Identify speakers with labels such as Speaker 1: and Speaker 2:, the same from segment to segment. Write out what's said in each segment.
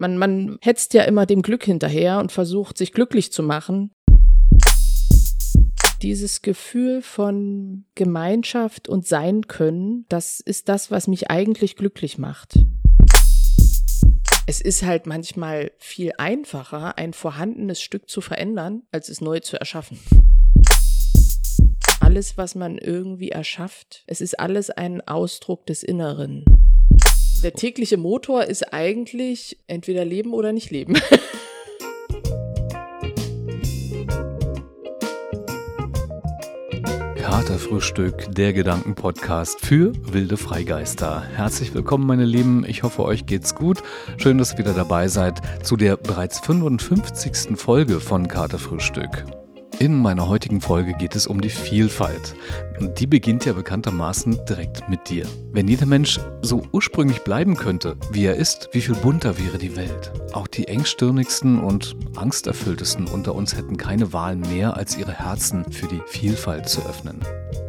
Speaker 1: Man, man hetzt ja immer dem Glück hinterher und versucht, sich glücklich zu machen. Dieses Gefühl von Gemeinschaft und Sein können, das ist das, was mich eigentlich glücklich macht. Es ist halt manchmal viel einfacher, ein vorhandenes Stück zu verändern, als es neu zu erschaffen. Alles, was man irgendwie erschafft, es ist alles ein Ausdruck des Inneren. Der tägliche Motor ist eigentlich entweder leben oder nicht leben.
Speaker 2: Katerfrühstück, der Gedankenpodcast für wilde Freigeister. Herzlich willkommen, meine Lieben. Ich hoffe, euch geht's gut. Schön, dass ihr wieder dabei seid zu der bereits 55. Folge von Katerfrühstück. In meiner heutigen Folge geht es um die Vielfalt. Und die beginnt ja bekanntermaßen direkt mit dir. Wenn jeder Mensch so ursprünglich bleiben könnte, wie er ist, wie viel bunter wäre die Welt. Auch die engstirnigsten und angsterfülltesten unter uns hätten keine Wahl mehr, als ihre Herzen für die Vielfalt zu öffnen.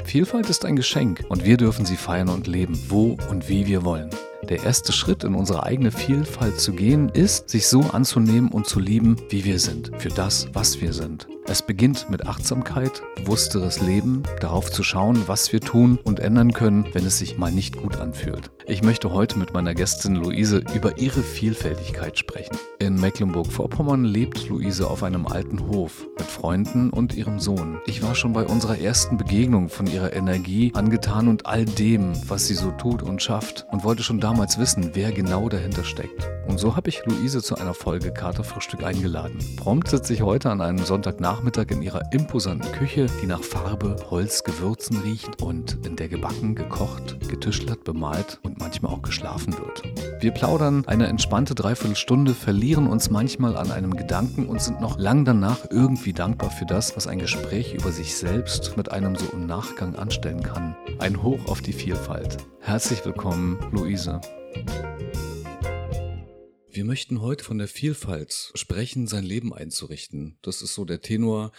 Speaker 2: Vielfalt ist ein Geschenk und wir dürfen sie feiern und leben, wo und wie wir wollen. Der erste Schritt in unsere eigene Vielfalt zu gehen, ist, sich so anzunehmen und zu lieben, wie wir sind, für das, was wir sind. Es beginnt mit Achtsamkeit, bewussteres Leben, darauf zu schauen, was wir tun und ändern können, wenn es sich mal nicht gut anfühlt. Ich möchte heute mit meiner Gästin Luise über ihre Vielfältigkeit sprechen. In Mecklenburg-Vorpommern lebt Luise auf einem alten Hof mit Freunden und ihrem Sohn. Ich war schon bei unserer ersten Begegnung von ihrer Energie angetan und all dem, was sie so tut und schafft und wollte schon damals wissen, wer genau dahinter steckt. Und so habe ich Luise zu einer Folge Katerfrühstück eingeladen. Prompt sitze ich heute an einem Sonntagnachmittag in ihrer imposanten Küche, die nach Farbe, Holz, Gewürzen riecht und in der gebacken, gekocht, getischlert, bemalt und manchmal auch geschlafen wird. Wir plaudern eine entspannte Dreiviertelstunde, verlieren uns manchmal an einem Gedanken und sind noch lang danach irgendwie dankbar für das, was ein Gespräch über sich selbst mit einem so im Nachgang anstellen kann. Ein Hoch auf die Vielfalt. Herzlich willkommen, Luise. Wir möchten heute von der Vielfalt sprechen, sein Leben einzurichten. Das ist so der Tenor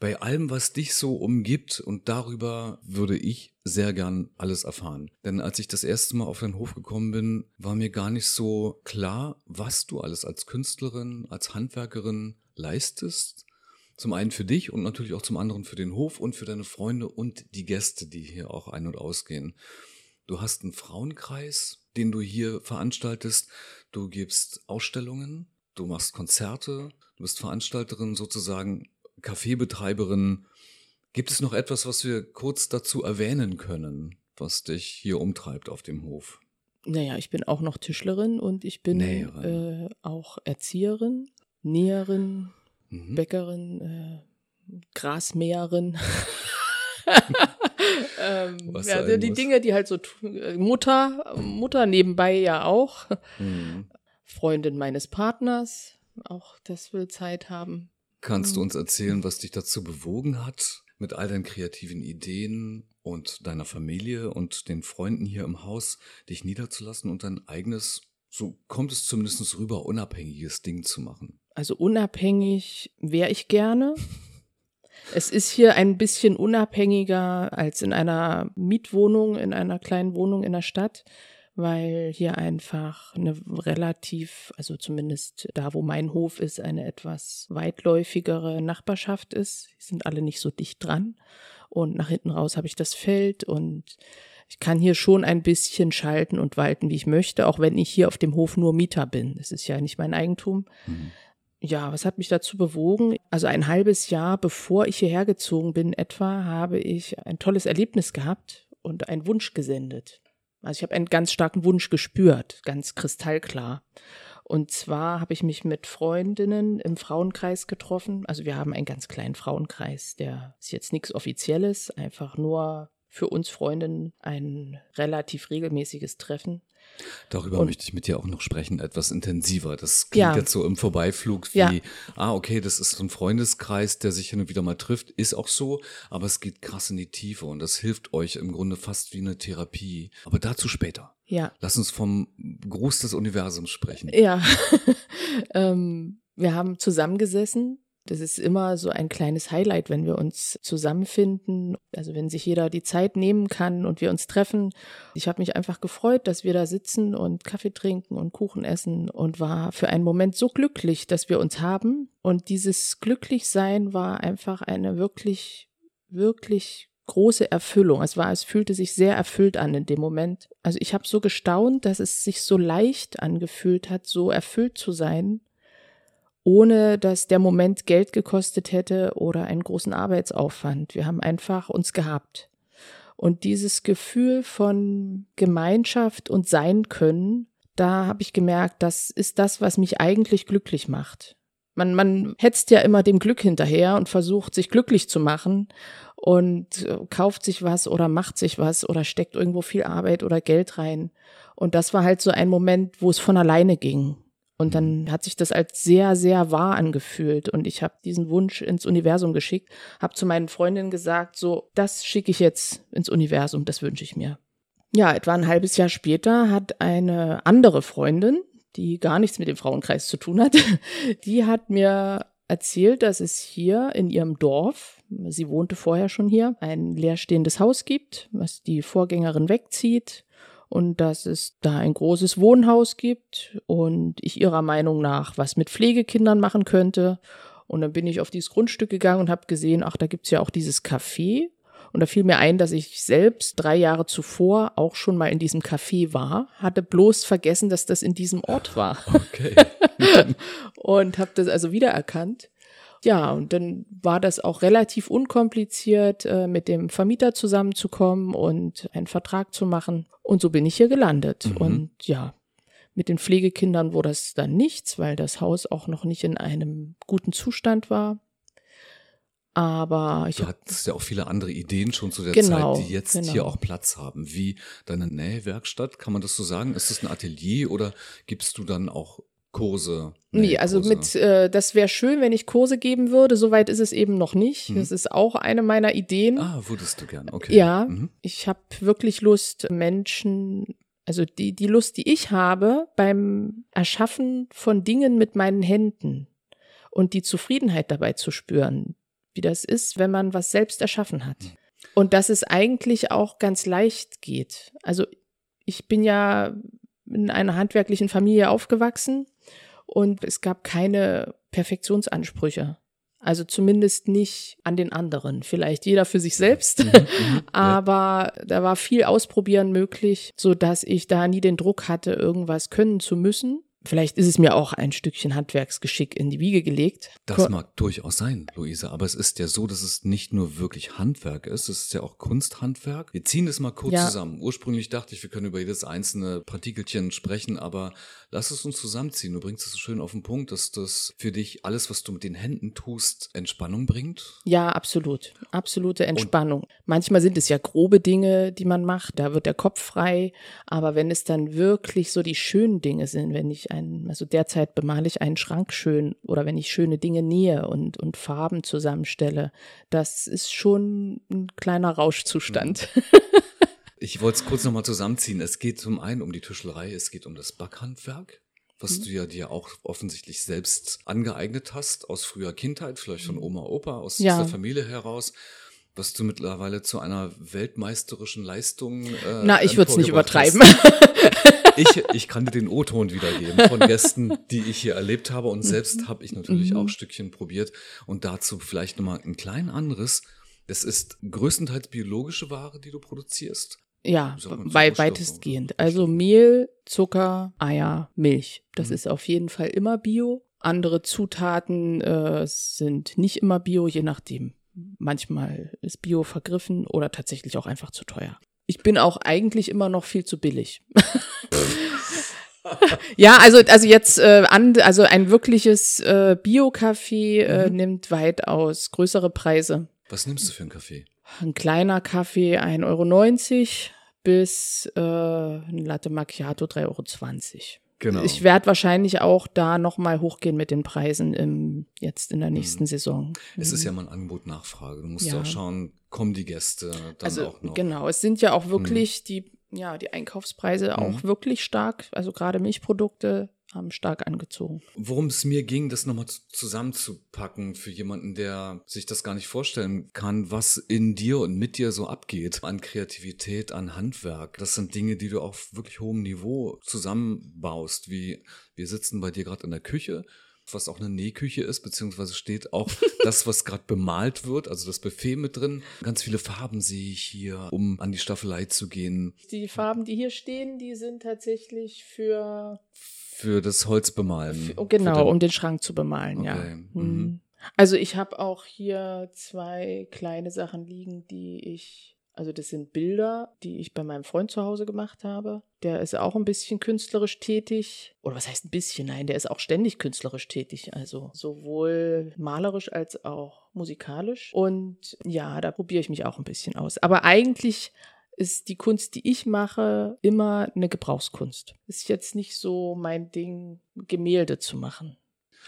Speaker 2: bei allem, was dich so umgibt. Und darüber würde ich sehr gern alles erfahren. Denn als ich das erste Mal auf den Hof gekommen bin, war mir gar nicht so klar, was du alles als Künstlerin, als Handwerkerin leistest. Zum einen für dich und natürlich auch zum anderen für den Hof und für deine Freunde und die Gäste, die hier auch ein- und ausgehen. Du hast einen Frauenkreis, den du hier veranstaltest. Du gibst Ausstellungen, du machst Konzerte, du bist Veranstalterin sozusagen, Kaffeebetreiberin. Gibt es noch etwas, was wir kurz dazu erwähnen können, was dich hier umtreibt auf dem Hof?
Speaker 1: Naja, ich bin auch noch Tischlerin und ich bin äh, auch Erzieherin, Näherin, mhm. Bäckerin, äh, Grasmäherin. ähm, ja, also die muss. Dinge, die halt so äh, Mutter, Mutter nebenbei ja auch. Mhm. Freundin meines Partners, auch das will Zeit haben.
Speaker 2: Kannst mhm. du uns erzählen, was dich dazu bewogen hat, mit all deinen kreativen Ideen und deiner Familie und den Freunden hier im Haus, dich niederzulassen und dein eigenes, so kommt es zumindest rüber, unabhängiges Ding zu machen?
Speaker 1: Also unabhängig wäre ich gerne. Es ist hier ein bisschen unabhängiger als in einer Mietwohnung, in einer kleinen Wohnung in der Stadt, weil hier einfach eine relativ, also zumindest da, wo mein Hof ist, eine etwas weitläufigere Nachbarschaft ist. Die sind alle nicht so dicht dran. Und nach hinten raus habe ich das Feld und ich kann hier schon ein bisschen schalten und walten, wie ich möchte, auch wenn ich hier auf dem Hof nur Mieter bin. Es ist ja nicht mein Eigentum. Mhm. Ja, was hat mich dazu bewogen? Also ein halbes Jahr bevor ich hierher gezogen bin, etwa, habe ich ein tolles Erlebnis gehabt und einen Wunsch gesendet. Also ich habe einen ganz starken Wunsch gespürt, ganz kristallklar. Und zwar habe ich mich mit Freundinnen im Frauenkreis getroffen. Also wir haben einen ganz kleinen Frauenkreis, der ist jetzt nichts Offizielles, einfach nur für uns Freundinnen ein relativ regelmäßiges Treffen.
Speaker 2: Darüber und, möchte ich mit dir auch noch sprechen, etwas intensiver. Das klingt ja. jetzt so im Vorbeiflug wie, ja. ah, okay, das ist so ein Freundeskreis, der sich hin und wieder mal trifft. Ist auch so, aber es geht krass in die Tiefe und das hilft euch im Grunde fast wie eine Therapie. Aber dazu später.
Speaker 1: Ja.
Speaker 2: Lass uns vom Gruß des Universums sprechen.
Speaker 1: Ja. ähm, wir haben zusammengesessen Das ist immer so ein kleines Highlight, wenn wir uns zusammenfinden. Also wenn sich jeder die Zeit nehmen kann und wir uns treffen. Ich habe mich einfach gefreut, dass wir da sitzen und Kaffee trinken und Kuchen essen und war für einen Moment so glücklich, dass wir uns haben. Und dieses Glücklichsein war einfach eine wirklich, wirklich große Erfüllung. Es war, es fühlte sich sehr erfüllt an in dem Moment. Also ich habe so gestaunt, dass es sich so leicht angefühlt hat, so erfüllt zu sein, ohne dass der Moment Geld gekostet hätte oder einen großen Arbeitsaufwand. Wir haben einfach uns gehabt. Und dieses Gefühl von Gemeinschaft und sein können, da habe ich gemerkt, das ist das, was mich eigentlich glücklich macht. Man, man hetzt ja immer dem Glück hinterher und versucht, sich glücklich zu machen und äh, kauft sich was oder macht sich was oder steckt irgendwo viel Arbeit oder Geld rein. Und das war halt so ein Moment, wo es von alleine ging. Und dann mhm. hat sich das als sehr, sehr wahr angefühlt. Und ich habe diesen Wunsch ins Universum geschickt, habe zu meinen Freundinnen gesagt, so, das schicke ich jetzt ins Universum, das wünsche ich mir. Ja, etwa ein halbes Jahr später hat eine andere Freundin, die gar nichts mit dem Frauenkreis zu tun hat, die hat mir erzählt, dass es hier in ihrem Dorf, sie wohnte vorher schon hier, ein leerstehendes Haus gibt, was die Vorgängerin wegzieht und dass es da ein großes Wohnhaus gibt und ich ihrer Meinung nach was mit Pflegekindern machen könnte. Und dann bin ich auf dieses Grundstück gegangen und habe gesehen, ach, da gibt's ja auch dieses Café. Und da fiel mir ein, dass ich selbst drei Jahre zuvor auch schon mal in diesem Café war, hatte bloß vergessen, dass das in diesem Ort war. Okay. und habe das also wiedererkannt. Ja, und dann war das auch relativ unkompliziert, äh, mit dem Vermieter zusammenzukommen und einen Vertrag zu machen. Und so bin ich hier gelandet. Mhm. Und ja, mit den Pflegekindern wurde das dann nichts, weil das Haus auch noch nicht in einem guten Zustand war. Aber ich
Speaker 2: du hattest ja auch viele andere Ideen schon zu der genau, Zeit, die jetzt genau. hier auch Platz haben, wie deine Nähwerkstatt. Kann man das so sagen? Ist das ein Atelier oder gibst du dann auch Kurse?
Speaker 1: Nee, also Kurse. mit, äh, das wäre schön, wenn ich Kurse geben würde. Soweit ist es eben noch nicht. Mhm. Das ist auch eine meiner Ideen.
Speaker 2: Ah, würdest du gern, okay.
Speaker 1: Ja, mhm. ich habe wirklich Lust, Menschen also die, die Lust, die ich habe beim Erschaffen von Dingen mit meinen Händen und die Zufriedenheit dabei zu spüren, wie das ist, wenn man was selbst erschaffen hat. Und dass es eigentlich auch ganz leicht geht. Also ich bin ja in einer handwerklichen Familie aufgewachsen und es gab keine Perfektionsansprüche. Also zumindest nicht an den anderen. Vielleicht jeder für sich selbst. Mhm, mhm Aber ja. da war viel Ausprobieren möglich, so dass ich da nie den Druck hatte, irgendwas können zu müssen, Vielleicht ist es mir auch ein Stückchen Handwerksgeschick in die Wiege gelegt.
Speaker 2: Das mag durchaus sein, Luise, aber es ist ja so, dass es nicht nur wirklich Handwerk ist, es ist ja auch Kunsthandwerk. Wir ziehen es mal kurz ja. zusammen. Ursprünglich dachte ich, wir können über jedes einzelne Partikelchen sprechen, aber lass es uns zusammenziehen. Du bringst es so schön auf den Punkt, dass das für dich alles, was du mit den Händen tust, Entspannung bringt.
Speaker 1: Ja, absolut. Absolute Entspannung. Und Manchmal sind es ja grobe Dinge, die man macht, da wird der Kopf frei, aber wenn es dann wirklich so die schönen Dinge sind, wenn ich ein, also derzeit bemale ich einen Schrank schön oder wenn ich schöne Dinge nähe und, und Farben zusammenstelle, das ist schon ein kleiner Rauschzustand. Mhm.
Speaker 2: Ich wollte es kurz nochmal zusammenziehen. Es geht zum einen um die Tischlerei, es geht um das Backhandwerk, was mhm. du ja dir auch offensichtlich selbst angeeignet hast, aus früher Kindheit, vielleicht von mhm. Oma, Opa, aus ja. der Familie heraus was du mittlerweile zu einer weltmeisterischen Leistung.
Speaker 1: Äh, Na, ich würde es nicht übertreiben.
Speaker 2: ich, ich kann dir den O-Ton wiedergeben von Gästen, die ich hier erlebt habe. Und selbst habe ich natürlich mhm. auch Stückchen probiert. Und dazu vielleicht nochmal ein klein anderes. Es ist größtenteils biologische Ware, die du produzierst.
Speaker 1: Ja, bei weitestgehend. Also Mehl, Zucker, Eier, Milch. Das mhm. ist auf jeden Fall immer Bio. Andere Zutaten äh, sind nicht immer Bio, je nachdem. Manchmal ist Bio vergriffen oder tatsächlich auch einfach zu teuer. Ich bin auch eigentlich immer noch viel zu billig. ja, also also jetzt äh, an, also ein wirkliches äh, Bio-Kaffee äh, mhm. nimmt weitaus größere Preise.
Speaker 2: Was nimmst du für einen Kaffee?
Speaker 1: Ein kleiner Kaffee 1,90 Euro bis äh, ein Latte Macchiato 3,20 Euro. Genau. Ich werde wahrscheinlich auch da nochmal hochgehen mit den Preisen im, jetzt in der nächsten mhm. Saison.
Speaker 2: Es ist ja mal ein Angebot Nachfrage. Du musst ja. auch schauen, kommen die Gäste dann
Speaker 1: also,
Speaker 2: auch noch.
Speaker 1: Genau, es sind ja auch wirklich mhm. die, ja, die Einkaufspreise mhm. auch wirklich stark. Also gerade Milchprodukte haben stark angezogen.
Speaker 2: Worum es mir ging, das nochmal zusammenzupacken für jemanden, der sich das gar nicht vorstellen kann, was in dir und mit dir so abgeht an Kreativität, an Handwerk. Das sind Dinge, die du auf wirklich hohem Niveau zusammenbaust, wie wir sitzen bei dir gerade in der Küche was auch eine Nähküche ist, beziehungsweise steht auch das, was gerade bemalt wird, also das Buffet mit drin. Ganz viele Farben sehe ich hier, um an die Staffelei zu gehen.
Speaker 1: Die Farben, die hier stehen, die sind tatsächlich für
Speaker 2: für das Holzbemalen.
Speaker 1: Für, genau, den, um den Schrank zu bemalen, okay. ja. Mhm. mhm. Also ich habe auch hier zwei kleine Sachen liegen, die ich also das sind Bilder, die ich bei meinem Freund zu Hause gemacht habe. Der ist auch ein bisschen künstlerisch tätig. Oder was heißt ein bisschen? Nein, der ist auch ständig künstlerisch tätig. Also sowohl malerisch als auch musikalisch. Und ja, da probiere ich mich auch ein bisschen aus. Aber eigentlich ist die Kunst, die ich mache, immer eine Gebrauchskunst. Ist jetzt nicht so mein Ding, Gemälde zu machen.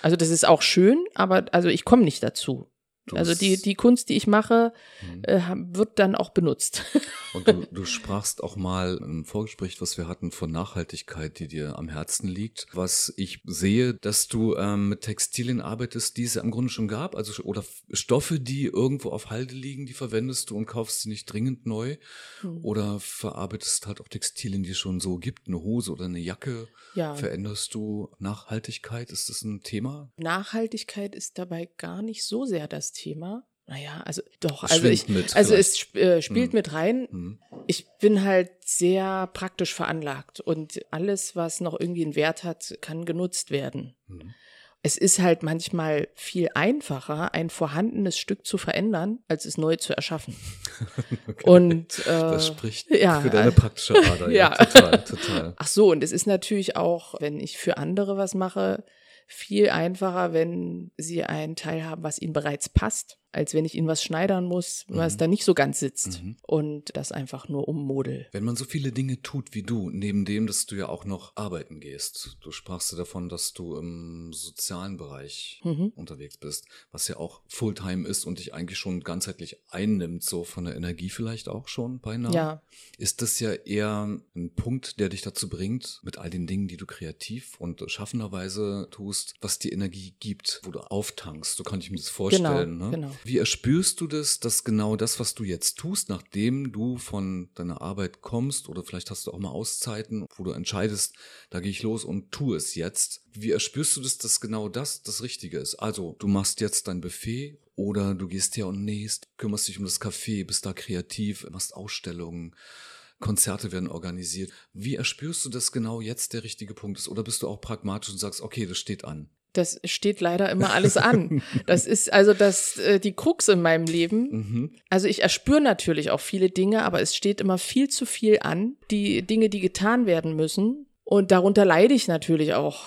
Speaker 1: Also das ist auch schön, aber also ich komme nicht dazu also die, die Kunst, die ich mache, mhm. äh, wird dann auch benutzt.
Speaker 2: Und du, du sprachst auch mal im Vorgespräch, was wir hatten, von Nachhaltigkeit, die dir am Herzen liegt. Was ich sehe, dass du ähm, mit Textilien arbeitest, die es ja im Grunde schon gab, also oder Stoffe, die irgendwo auf Halde liegen, die verwendest du und kaufst sie nicht dringend neu. Mhm. Oder verarbeitest halt auch Textilien, die es schon so gibt, eine Hose oder eine Jacke. Ja. Veränderst du Nachhaltigkeit? Ist das ein Thema?
Speaker 1: Nachhaltigkeit ist dabei gar nicht so sehr das Thema. Naja, also doch, also ich, mit, also es äh, spielt hm. mit rein. Hm. Ich bin halt sehr praktisch veranlagt und alles, was noch irgendwie einen Wert hat, kann genutzt werden. Hm. Es ist halt manchmal viel einfacher, ein vorhandenes Stück zu verändern, als es neu zu erschaffen.
Speaker 2: okay. Und äh, das spricht ja, für deine praktische Ader. ja, ja, total,
Speaker 1: total. Ach so, und es ist natürlich auch, wenn ich für andere was mache, viel einfacher, wenn sie einen Teil haben, was ihnen bereits passt als wenn ich ihnen was schneidern muss, was mhm. da nicht so ganz sitzt mhm. und das einfach nur ummodel.
Speaker 2: Wenn man so viele Dinge tut wie du, neben dem, dass du ja auch noch arbeiten gehst, du sprachst ja davon, dass du im sozialen Bereich mhm. unterwegs bist, was ja auch Fulltime ist und dich eigentlich schon ganzheitlich einnimmt, so von der Energie vielleicht auch schon beinahe. Ja. Ist das ja eher ein Punkt, der dich dazu bringt, mit all den Dingen, die du kreativ und schaffenderweise tust, was dir Energie gibt, wo du auftankst. So kann ich mir das vorstellen. Genau, ne? genau. Wie erspürst du das, dass genau das, was du jetzt tust, nachdem du von deiner Arbeit kommst oder vielleicht hast du auch mal Auszeiten, wo du entscheidest, da gehe ich los und tu es jetzt. Wie erspürst du das, dass genau das das Richtige ist? Also, du machst jetzt dein Buffet oder du gehst her und nähst, kümmerst dich um das Café, bist da kreativ, machst Ausstellungen. Konzerte werden organisiert. Wie erspürst du, dass genau jetzt der richtige Punkt ist? Oder bist du auch pragmatisch und sagst, okay, das steht an?
Speaker 1: Das steht leider immer alles an. Das ist also das, äh, die Krux in meinem Leben. Mhm. Also ich erspüre natürlich auch viele Dinge, aber es steht immer viel zu viel an. Die Dinge, die getan werden müssen. Und darunter leide ich natürlich auch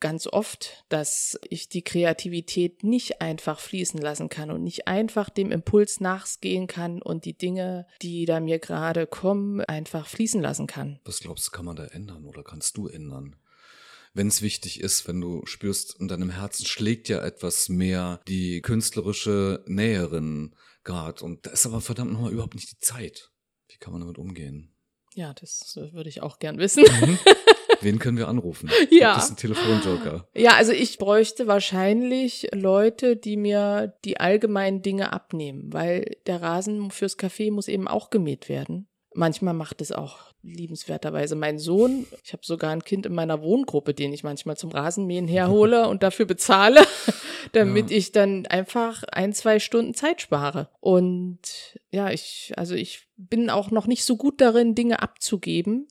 Speaker 1: ganz oft, dass ich die Kreativität nicht einfach fließen lassen kann und nicht einfach dem Impuls nachgehen kann und die Dinge, die da mir gerade kommen, einfach fließen lassen kann.
Speaker 2: Was glaubst du, kann man da ändern oder kannst du ändern? Wenn es wichtig ist, wenn du spürst, in deinem Herzen schlägt ja etwas mehr die künstlerische Näherin gerade. Und da ist aber verdammt nochmal überhaupt nicht die Zeit. Wie kann man damit umgehen?
Speaker 1: Ja, das würde ich auch gern wissen. Mhm.
Speaker 2: Wen können wir anrufen?
Speaker 1: Ja.
Speaker 2: Das ist ein Telefonjoker.
Speaker 1: Ja, also ich bräuchte wahrscheinlich Leute, die mir die allgemeinen Dinge abnehmen, weil der Rasen fürs Café muss eben auch gemäht werden. Manchmal macht es auch liebenswerterweise mein Sohn. Ich habe sogar ein Kind in meiner Wohngruppe, den ich manchmal zum Rasenmähen herhole und dafür bezahle, damit ja. ich dann einfach ein, zwei Stunden Zeit spare. Und ja, ich, also ich bin auch noch nicht so gut darin, Dinge abzugeben.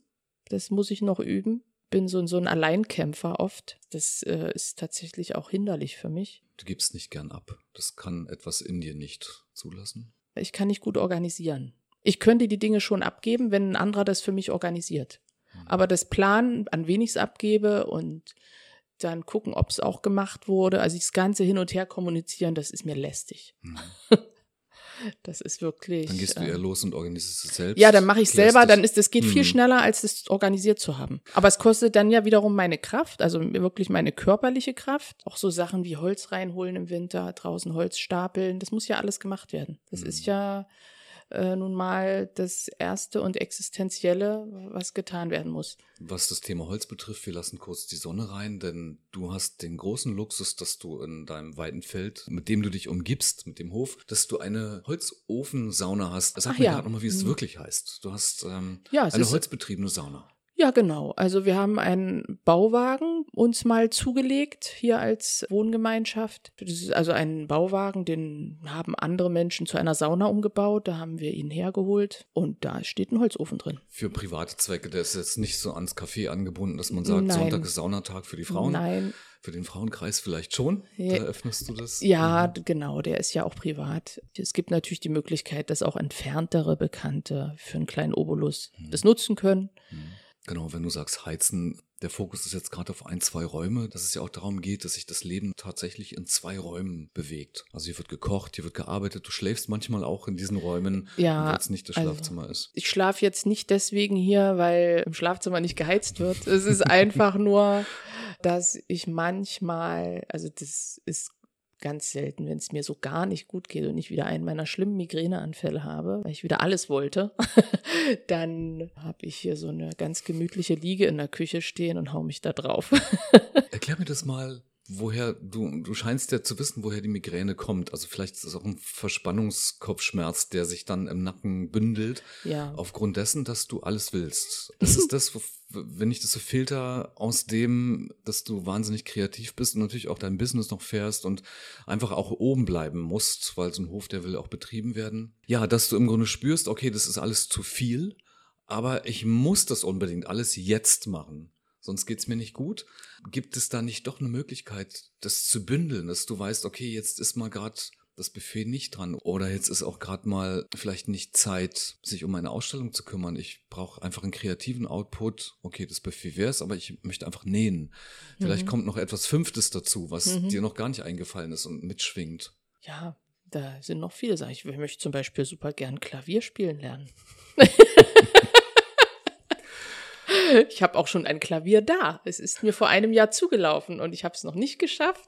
Speaker 1: Das muss ich noch üben. Bin so, so ein Alleinkämpfer oft. Das äh, ist tatsächlich auch hinderlich für mich.
Speaker 2: Du gibst nicht gern ab. Das kann etwas in dir nicht zulassen.
Speaker 1: Ich kann nicht gut organisieren. Ich könnte die Dinge schon abgeben, wenn ein anderer das für mich organisiert. Mhm. Aber das Planen, an wen ich es abgebe und dann gucken, ob es auch gemacht wurde, also das Ganze hin und her kommunizieren, das ist mir lästig. Mhm. Das ist wirklich.
Speaker 2: Dann gehst du eher äh, los und organisierst es selbst.
Speaker 1: Ja, dann mache ich selber. Dann ist das geht viel mhm. schneller, als das organisiert zu haben. Aber es kostet dann ja wiederum meine Kraft, also wirklich meine körperliche Kraft. Auch so Sachen wie Holz reinholen im Winter, draußen Holz stapeln. Das muss ja alles gemacht werden. Das ist mhm. ja äh, nun mal das Erste und Existenzielle, was getan werden muss.
Speaker 2: Was das Thema Holz betrifft, wir lassen kurz die Sonne rein, denn du hast den großen Luxus, dass du in deinem weiten Feld, mit dem du dich umgibst, mit dem Hof, dass du eine Holzofensauna hast. Sag
Speaker 1: Ach
Speaker 2: mir
Speaker 1: ja.
Speaker 2: gerade nochmal, wie es
Speaker 1: Mhm.
Speaker 2: wirklich heißt. Du hast ähm,
Speaker 1: Ja,
Speaker 2: eine holzbetriebene Sauna.
Speaker 1: Ja, genau. Also wir haben einen Bauwagen uns mal zugelegt hier als Wohngemeinschaft. Das ist also ein Bauwagen, den haben andere Menschen zu einer Sauna umgebaut. Da haben wir ihn hergeholt und da steht ein Holzofen drin.
Speaker 2: Für private Zwecke, der ist jetzt nicht so ans Café angebunden, dass man sagt,
Speaker 1: Nein.
Speaker 2: Sonntag ist Saunatag für die Frauen.
Speaker 1: Nein,
Speaker 2: Für den Frauenkreis vielleicht schon.
Speaker 1: Ja.
Speaker 2: Da öffnest du das.
Speaker 1: ja,
Speaker 2: Mhm.
Speaker 1: genau, der ist ja auch privat. Es gibt natürlich die Möglichkeit, dass auch entferntere Bekannte für einen kleinen Obolus
Speaker 2: Mhm.
Speaker 1: das nutzen können.
Speaker 2: Genau, wenn du sagst heizen, der Fokus ist jetzt gerade auf ein, zwei Räume, dass es ja auch darum geht, dass sich das Leben tatsächlich in zwei Räumen bewegt. Also hier wird gekocht, hier wird gearbeitet, du schläfst manchmal auch in diesen Räumen,
Speaker 1: Ja,
Speaker 2: obwohl es nicht das
Speaker 1: also-
Speaker 2: Schlafzimmer ist.
Speaker 1: Ich schlafe jetzt nicht deswegen hier, weil im Schlafzimmer nicht geheizt wird. Es ist einfach nur, dass ich manchmal, also das ist ganz selten, wenn es mir so gar nicht gut geht und ich wieder einen meiner schlimmen Migräneanfälle habe, weil ich wieder alles wollte, dann habe ich hier so eine ganz gemütliche Liege in der Küche stehen und hau mich da drauf.
Speaker 2: Erklär mir das mal, woher du, du scheinst ja zu wissen, woher die Migräne kommt. Also vielleicht ist es auch ein Verspannungskopfschmerz, der sich dann im Nacken bündelt.
Speaker 1: ja.
Speaker 2: Aufgrund dessen, dass du alles willst. Das ist das, wenn ich das so filter aus dem, dass du wahnsinnig kreativ bist und natürlich auch dein Business noch fährst und einfach auch oben bleiben musst, weil so ein Hof, der will auch betrieben werden. Ja, dass du im Grunde spürst, okay, das ist alles zu viel, aber ich muss das unbedingt alles jetzt machen. Sonst geht's mir nicht gut. Gibt es da nicht doch eine Möglichkeit, das zu bündeln, dass du weißt, okay, jetzt ist mal gerade das Buffet nicht dran oder jetzt ist auch gerade mal vielleicht nicht Zeit, sich um eine Ausstellung zu kümmern. Ich brauche einfach einen kreativen Output. Okay, das Buffet wär's, aber ich möchte einfach nähen. Vielleicht
Speaker 1: Mhm.
Speaker 2: kommt noch etwas Fünftes dazu, was
Speaker 1: Mhm.
Speaker 2: dir noch gar nicht eingefallen ist und mitschwingt.
Speaker 1: Ja, da sind noch viele Sachen. Ich möchte zum Beispiel super gern Klavier spielen lernen. ich habe auch schon ein Klavier da. Es ist mir vor einem Jahr zugelaufen und ich habe es noch nicht geschafft,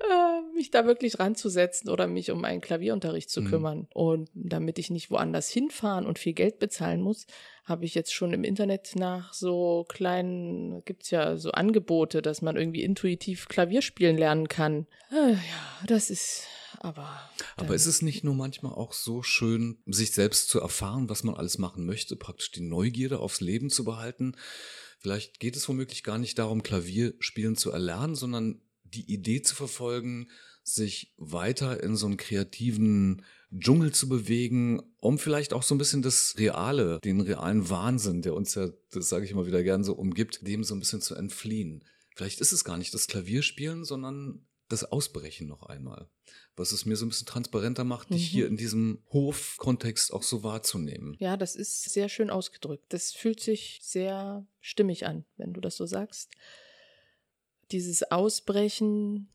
Speaker 1: äh, mich da wirklich ranzusetzen oder mich um einen Klavierunterricht zu
Speaker 2: Mhm.
Speaker 1: kümmern. Und damit ich nicht woanders hinfahren und viel Geld bezahlen muss, habe ich jetzt schon im Internet nach so kleinen, gibt's ja so Angebote, dass man irgendwie intuitiv Klavier spielen lernen kann. Äh, ja, das ist aber.
Speaker 2: Aber ist es nicht nur manchmal auch so schön, sich selbst zu erfahren, was man alles machen möchte, praktisch die Neugierde aufs Leben zu behalten? Vielleicht geht es womöglich gar nicht darum, Klavier spielen zu erlernen, sondern die Idee zu verfolgen, sich weiter in so einen kreativen Dschungel zu bewegen, um vielleicht auch so ein bisschen das Reale, den realen Wahnsinn, der uns ja, das sage ich immer wieder gern so umgibt, dem so ein bisschen zu entfliehen. Vielleicht ist es gar nicht das Klavierspielen, sondern das Ausbrechen noch einmal. Was es mir so ein bisschen transparenter macht, dich
Speaker 1: Mhm.
Speaker 2: hier in diesem Hofkontext auch so wahrzunehmen.
Speaker 1: Ja, das ist sehr schön ausgedrückt. Das fühlt sich sehr stimmig an, wenn du das so sagst. Dieses Ausbrechen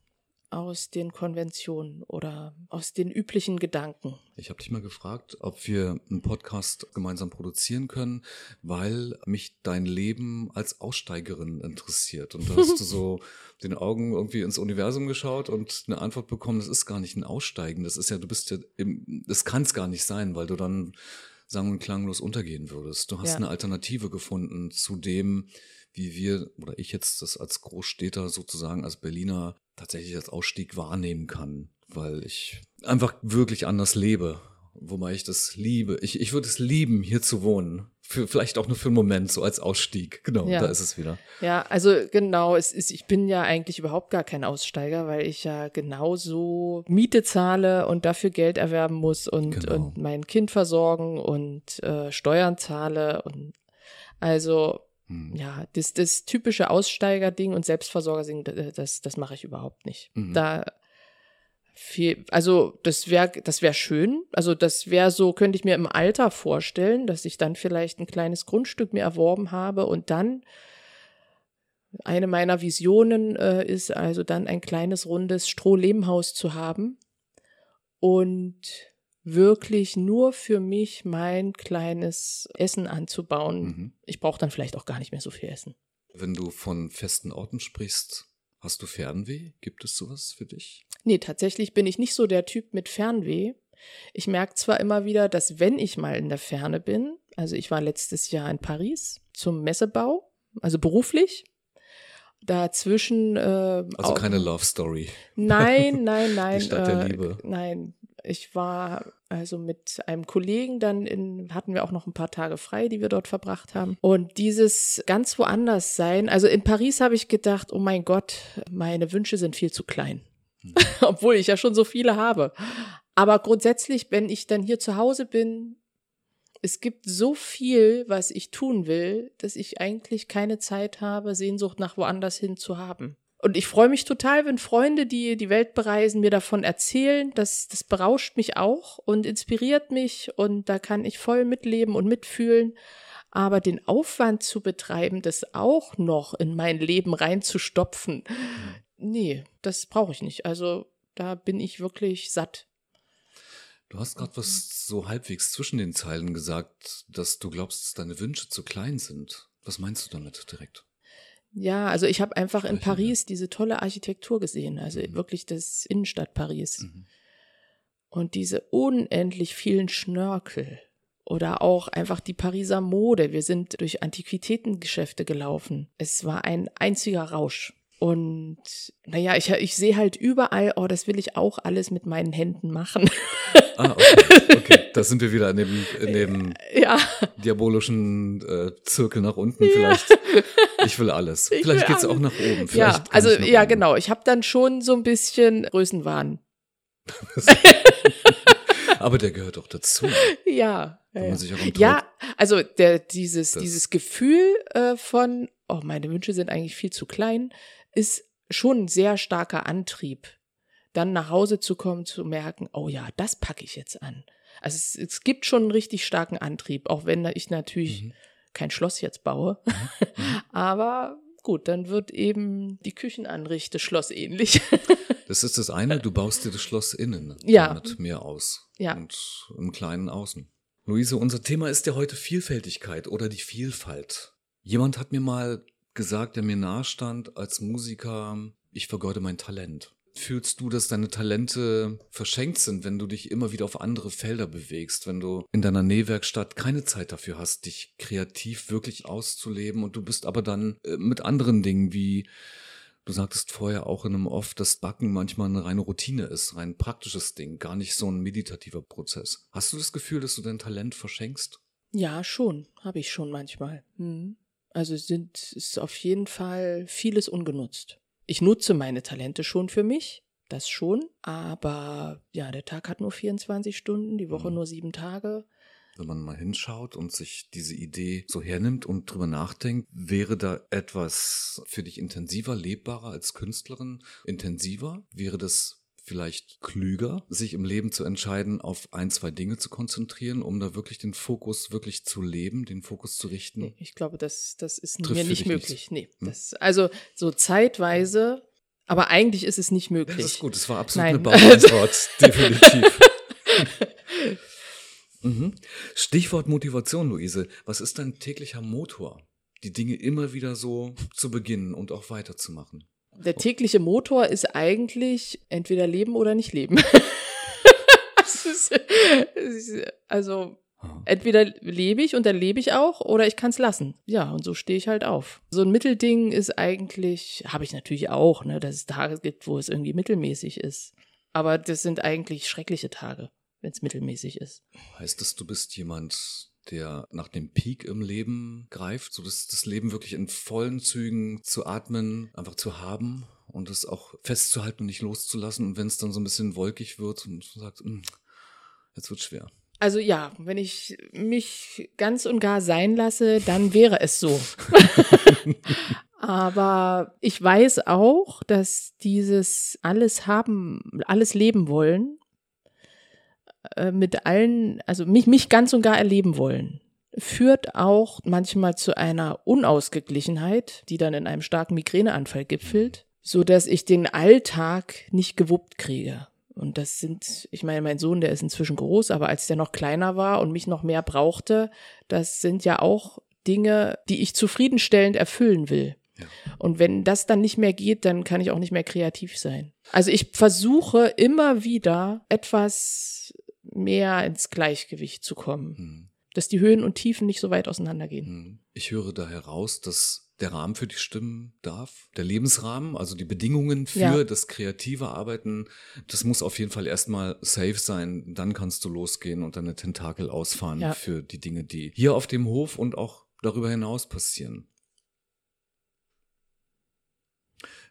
Speaker 1: aus den Konventionen oder aus den üblichen Gedanken.
Speaker 2: Ich habe dich mal gefragt, ob wir einen Podcast gemeinsam produzieren können, weil mich dein Leben als Aussteigerin interessiert. Und da hast du so den Augen irgendwie ins Universum geschaut und eine Antwort bekommen, das ist gar nicht ein Aussteigen. Das ist ja, du bist ja, im, das kann es gar nicht sein, weil du dann sang- und klanglos untergehen würdest. Du hast
Speaker 1: Ja.
Speaker 2: eine Alternative gefunden zu dem, wie wir oder ich jetzt das als Großstädter sozusagen als Berliner tatsächlich als Ausstieg wahrnehmen kann, weil ich einfach wirklich anders lebe. Wobei ich das liebe. Ich, ich würde es lieben, hier zu wohnen. Für, vielleicht auch nur für einen Moment, so als Ausstieg. Genau,
Speaker 1: Ja.
Speaker 2: da ist es wieder.
Speaker 1: Ja, also genau, es ist, ich bin ja eigentlich überhaupt gar kein Aussteiger, weil ich ja genauso Miete zahle und dafür Geld erwerben muss und,
Speaker 2: Genau.
Speaker 1: und mein Kind versorgen und äh, Steuern zahle und also
Speaker 2: Hm.
Speaker 1: ja, das, das typische Aussteigerding und Selbstversorgerding, das, das mache ich überhaupt nicht.
Speaker 2: Mhm.
Speaker 1: Da viel, also das wäre das wäre schön. Also das wäre so, könnte ich mir im Alter vorstellen, dass ich dann vielleicht ein kleines Grundstück mir erworben habe und dann eine meiner Visionen äh, ist also dann ein kleines rundes Strohlehmhaus zu haben und wirklich nur für mich mein kleines Essen anzubauen.
Speaker 2: Mhm.
Speaker 1: Ich brauche dann vielleicht auch gar nicht mehr so viel Essen.
Speaker 2: Wenn du von festen Orten sprichst, hast du Fernweh? Gibt es sowas für dich?
Speaker 1: Nee, tatsächlich bin ich nicht so der Typ mit Fernweh. Ich merke zwar immer wieder, dass wenn ich mal in der Ferne bin, also ich war letztes Jahr in Paris zum Messebau, also beruflich, dazwischen. Äh,
Speaker 2: also keine Love Story.
Speaker 1: Nein, nein, nein.
Speaker 2: Die Stadt
Speaker 1: äh,
Speaker 2: der Liebe.
Speaker 1: Nein, ich war also mit einem Kollegen dann in, hatten wir auch noch ein paar Tage frei, die wir dort verbracht haben. Und dieses ganz woanders sein, also in Paris habe ich gedacht, oh mein Gott, meine Wünsche sind viel zu klein. Hm. Obwohl ich ja schon so viele habe. Aber grundsätzlich, wenn ich dann hier zu Hause bin, es gibt so viel, was ich tun will, dass ich eigentlich keine Zeit habe, Sehnsucht nach woanders hin zu haben. Und ich freue mich total, wenn Freunde, die die Welt bereisen, mir davon erzählen. Das, das berauscht mich auch und inspiriert mich und da kann ich voll mitleben und mitfühlen. Aber den Aufwand zu betreiben, das auch noch in mein Leben reinzustopfen, nee, das brauche ich nicht. Also da bin ich wirklich satt.
Speaker 2: Du hast gerade was so halbwegs zwischen den Zeilen gesagt, dass du glaubst, dass deine Wünsche zu klein sind. Was meinst du damit direkt?
Speaker 1: Ja, also ich habe einfach in Paris diese tolle Architektur gesehen, also mhm. wirklich das Innenstadt Paris. Mhm. Und diese unendlich vielen Schnörkel oder auch einfach die Pariser Mode. Wir sind durch Antiquitätengeschäfte gelaufen. Es war ein einziger Rausch. Und naja, ich, ich sehe halt überall, oh, das will ich auch alles mit meinen Händen machen.
Speaker 2: Ah, okay. okay. Da sind wir wieder in dem, in dem
Speaker 1: ja.
Speaker 2: diabolischen äh, Zirkel nach unten. Vielleicht, ja. ich will alles. Ich Vielleicht geht es auch nach oben. Vielleicht
Speaker 1: ja, also ja, oben. genau. Ich habe dann schon so ein bisschen Größenwahn.
Speaker 2: Aber der gehört auch dazu.
Speaker 1: Ja. Ja, ja, also der, dieses, dieses Gefühl äh, von, oh, meine Wünsche sind eigentlich viel zu klein, ist schon ein sehr starker Antrieb, dann nach Hause zu kommen, zu merken, oh ja, das packe ich jetzt an. Also es, es gibt schon einen richtig starken Antrieb, auch wenn ich natürlich mhm. kein Schloss jetzt baue. Mhm. mhm. Aber gut, dann wird eben die Küchenanrichte schlossähnlich.
Speaker 2: Das ist das eine, du baust dir das Schloss innen
Speaker 1: ja.
Speaker 2: damit mehr aus.
Speaker 1: Ja.
Speaker 2: Und im Kleinen außen. Luise, unser Thema ist ja heute Vielfältigkeit oder die Vielfalt. Jemand hat mir mal gesagt, der mir nahestand als Musiker, ich vergeude mein Talent. Fühlst du, dass deine Talente verschenkt sind, wenn du dich immer wieder auf andere Felder bewegst, wenn du in deiner Nähwerkstatt keine Zeit dafür hast, dich kreativ wirklich auszuleben und du bist aber dann äh, mit anderen Dingen wie Du sagtest vorher auch in einem Off, dass Backen manchmal eine reine Routine ist, rein praktisches Ding, gar nicht so ein meditativer Prozess. Hast du das Gefühl, dass du dein Talent verschenkst?
Speaker 1: Ja, schon, habe ich schon manchmal. Hm. Also sind ist auf jeden Fall vieles ungenutzt. Ich nutze meine Talente schon für mich, das schon, aber ja, der Tag hat nur 24 Stunden, die Woche mhm. nur sieben Tage.
Speaker 2: Wenn man mal hinschaut und sich diese Idee so hernimmt und drüber nachdenkt, wäre da etwas für dich intensiver, lebbarer als Künstlerin? Intensiver? Wäre das vielleicht klüger, sich im Leben zu entscheiden, auf ein, zwei Dinge zu konzentrieren, um da wirklich den Fokus wirklich zu leben, den Fokus zu richten? Nee,
Speaker 1: ich glaube, das, das ist Trifft mir nicht möglich. Nee, hm? das, also so zeitweise, aber eigentlich ist es nicht möglich.
Speaker 2: das ist gut, das war absolut Nein. eine Bauantwort, definitiv. Mhm. Stichwort Motivation, Luise. Was ist dein täglicher Motor, die Dinge immer wieder so zu beginnen und auch weiterzumachen?
Speaker 1: Der tägliche Motor ist eigentlich entweder leben oder nicht leben. also entweder lebe ich und dann lebe ich auch oder ich kann es lassen. Ja, und so stehe ich halt auf. So ein Mittelding ist eigentlich, habe ich natürlich auch, ne, dass es Tage gibt, wo es irgendwie mittelmäßig ist. Aber das sind eigentlich schreckliche Tage wenn es mittelmäßig ist.
Speaker 2: Heißt das, du bist jemand, der nach dem Peak im Leben greift, so dass das Leben wirklich in vollen Zügen zu atmen, einfach zu haben und es auch festzuhalten und nicht loszulassen und wenn es dann so ein bisschen wolkig wird und sagt, hm, jetzt wird schwer.
Speaker 1: Also ja, wenn ich mich ganz und gar sein lasse, dann wäre es so. Aber ich weiß auch, dass dieses alles haben, alles leben wollen, äh, mit allen, also mich, mich ganz und gar erleben wollen, führt auch manchmal zu einer Unausgeglichenheit, die dann in einem starken Migräneanfall gipfelt, so dass ich den Alltag nicht gewuppt kriege. Und das sind, ich meine, mein Sohn, der ist inzwischen groß, aber als der noch kleiner war und mich noch mehr brauchte, das sind ja auch Dinge, die ich zufriedenstellend erfüllen will. Ja. Und wenn das dann nicht mehr geht, dann kann ich auch nicht mehr kreativ sein. Also ich versuche immer wieder etwas mehr ins Gleichgewicht zu kommen.
Speaker 2: Hm.
Speaker 1: Dass die Höhen und Tiefen nicht so weit auseinandergehen.
Speaker 2: Hm. Ich höre da heraus, dass der Rahmen für dich stimmen darf, der Lebensrahmen, also die Bedingungen für
Speaker 1: Ja.
Speaker 2: das kreative Arbeiten, das muss auf jeden Fall erstmal safe sein. Dann kannst du losgehen und deine Tentakel ausfahren
Speaker 1: Ja.
Speaker 2: für die Dinge, die hier auf dem Hof und auch darüber hinaus passieren.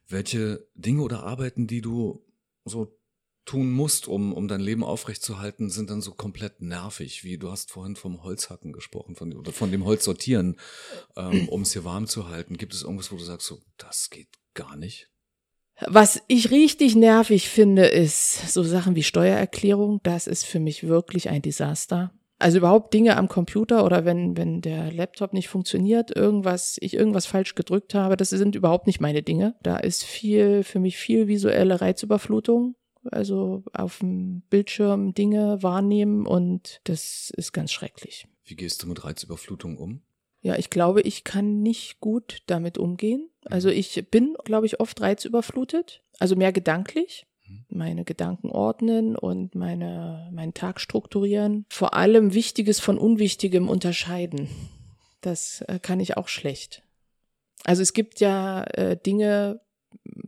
Speaker 2: Welche Dinge oder Arbeiten, die du so tun musst, um, um dein Leben aufrechtzuerhalten, sind dann so komplett nervig, wie du hast vorhin vom Holzhacken gesprochen, von, oder von dem Holz sortieren, ähm, um es hier warm zu halten. Gibt es irgendwas, wo du sagst, so, das geht gar nicht?
Speaker 1: Was ich richtig nervig finde, ist so Sachen wie Steuererklärung. Das ist für mich wirklich ein Desaster. Also überhaupt Dinge am Computer oder wenn, wenn der Laptop nicht funktioniert, irgendwas, ich irgendwas falsch gedrückt habe, das sind überhaupt nicht meine Dinge. Da ist viel, für mich viel visuelle Reizüberflutung. Also auf dem Bildschirm Dinge wahrnehmen und das ist ganz schrecklich.
Speaker 2: Wie gehst du mit Reizüberflutung um?
Speaker 1: Ja, ich glaube, ich kann nicht gut damit umgehen. Also ich bin, glaube ich, oft reizüberflutet, also mehr gedanklich. Meine Gedanken ordnen und meine, meinen Tag strukturieren. Vor allem Wichtiges von Unwichtigem unterscheiden. Das äh, kann ich auch schlecht. Also es gibt ja äh, Dinge,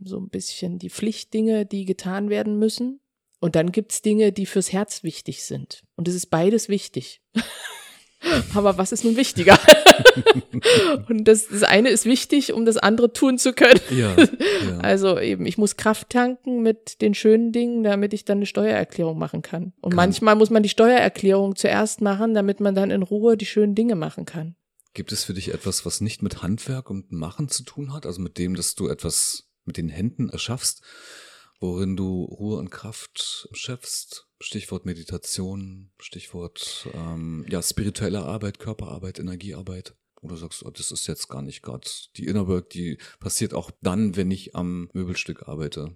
Speaker 1: so ein bisschen die Pflichtdinge, die getan werden müssen. Und dann gibt's Dinge, die fürs Herz wichtig sind. Und es ist beides wichtig. Aber was ist nun wichtiger? und das, das eine ist wichtig, um das andere tun zu können.
Speaker 2: Ja, ja.
Speaker 1: Also eben, ich muss Kraft tanken mit den schönen Dingen, damit ich dann eine Steuererklärung machen kann. Und
Speaker 2: Kann-
Speaker 1: manchmal muss man die Steuererklärung zuerst machen, damit man dann in Ruhe die schönen Dinge machen kann.
Speaker 2: Gibt es für dich etwas, was nicht mit Handwerk und Machen zu tun hat? Also mit dem, dass du etwas mit den Händen erschaffst, worin du Ruhe und Kraft schöpfst? Stichwort Meditation, Stichwort ähm, ja, spirituelle Arbeit, Körperarbeit, Energiearbeit. Oder sagst du, oh, das ist jetzt gar nicht gerade die Innerwork, die passiert auch dann, wenn ich am Möbelstück arbeite.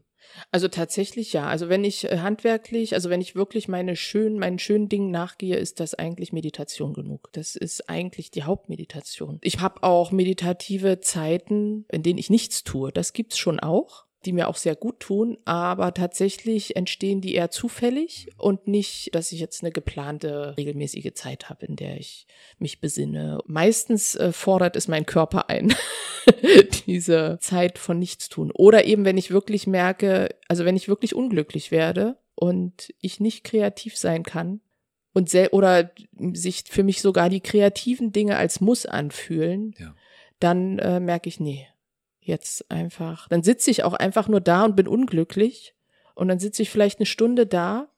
Speaker 1: Also tatsächlich ja. Also wenn ich äh, handwerklich, also wenn ich wirklich meine schönen, meinen schönen Dingen nachgehe, ist das eigentlich Meditation genug. Das ist eigentlich die Hauptmeditation. Ich habe auch meditative Zeiten, in denen ich nichts tue. Das gibt's schon auch die mir auch sehr gut tun, aber tatsächlich entstehen die eher zufällig und nicht, dass ich jetzt eine geplante, regelmäßige Zeit habe, in der ich mich besinne. Meistens äh, fordert es mein Körper ein, diese Zeit von Nichtstun. Oder eben, wenn ich wirklich merke, also wenn ich wirklich unglücklich werde und ich nicht kreativ sein kann, und sel oder sich für mich sogar die kreativen Dinge als Muss anfühlen,
Speaker 2: Ja.
Speaker 1: dann äh, merke ich, nee, jetzt einfach. Dann sitze ich auch einfach nur da und bin unglücklich. Und dann sitze ich vielleicht eine Stunde da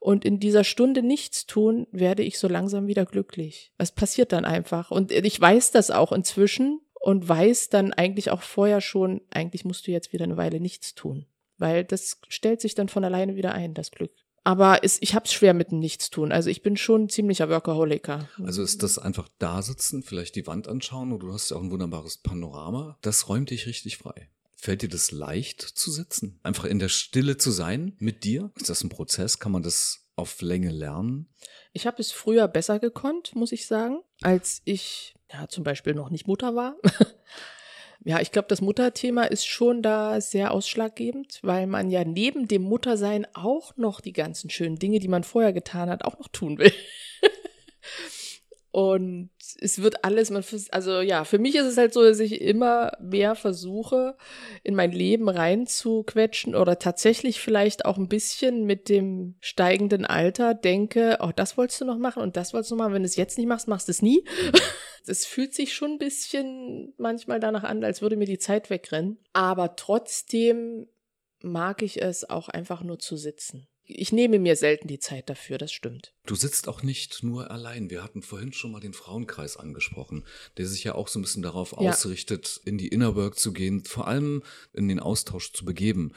Speaker 1: und in dieser Stunde nichts tun, werde ich so langsam wieder glücklich. Das passiert dann einfach. Und ich weiß das auch inzwischen und weiß dann eigentlich auch vorher schon, eigentlich musst du jetzt wieder eine Weile nichts tun. Weil das stellt sich dann von alleine wieder ein, das Glück. Aber es, ich habe es schwer mit dem Nichtstun. Also ich bin schon ein ziemlicher Workaholiker.
Speaker 2: Also ist das einfach da sitzen, vielleicht die Wand anschauen und du hast ja auch ein wunderbares Panorama. Das räumt dich richtig frei. Fällt dir das leicht zu sitzen? Einfach in der Stille zu sein mit dir? Ist das ein Prozess? Kann man das auf Länge lernen?
Speaker 1: Ich habe es früher besser gekonnt, muss ich sagen, als ich ja zum Beispiel noch nicht Mutter war. ja, ich glaube, das Mutterthema ist schon da sehr ausschlaggebend, weil man ja neben dem Muttersein auch noch die ganzen schönen Dinge, die man vorher getan hat, auch noch tun will. Und es wird alles, man, also ja, für mich ist es halt so, dass ich immer mehr versuche, in mein Leben reinzuquetschen oder tatsächlich vielleicht auch ein bisschen mit dem steigenden Alter denke, oh, das wolltest du noch machen und das wolltest du noch machen. Wenn du es jetzt nicht machst, machst du es nie. Es fühlt sich schon ein bisschen manchmal danach an, als würde mir die Zeit wegrennen. Aber trotzdem mag ich es auch einfach nur zu sitzen. Ich nehme mir selten die Zeit dafür, das stimmt.
Speaker 2: Du sitzt auch nicht nur allein. Wir hatten vorhin schon mal den Frauenkreis angesprochen, der sich ja auch so ein bisschen darauf
Speaker 1: Ja.
Speaker 2: ausrichtet, in die Inner Work zu gehen, vor allem in den Austausch zu begeben.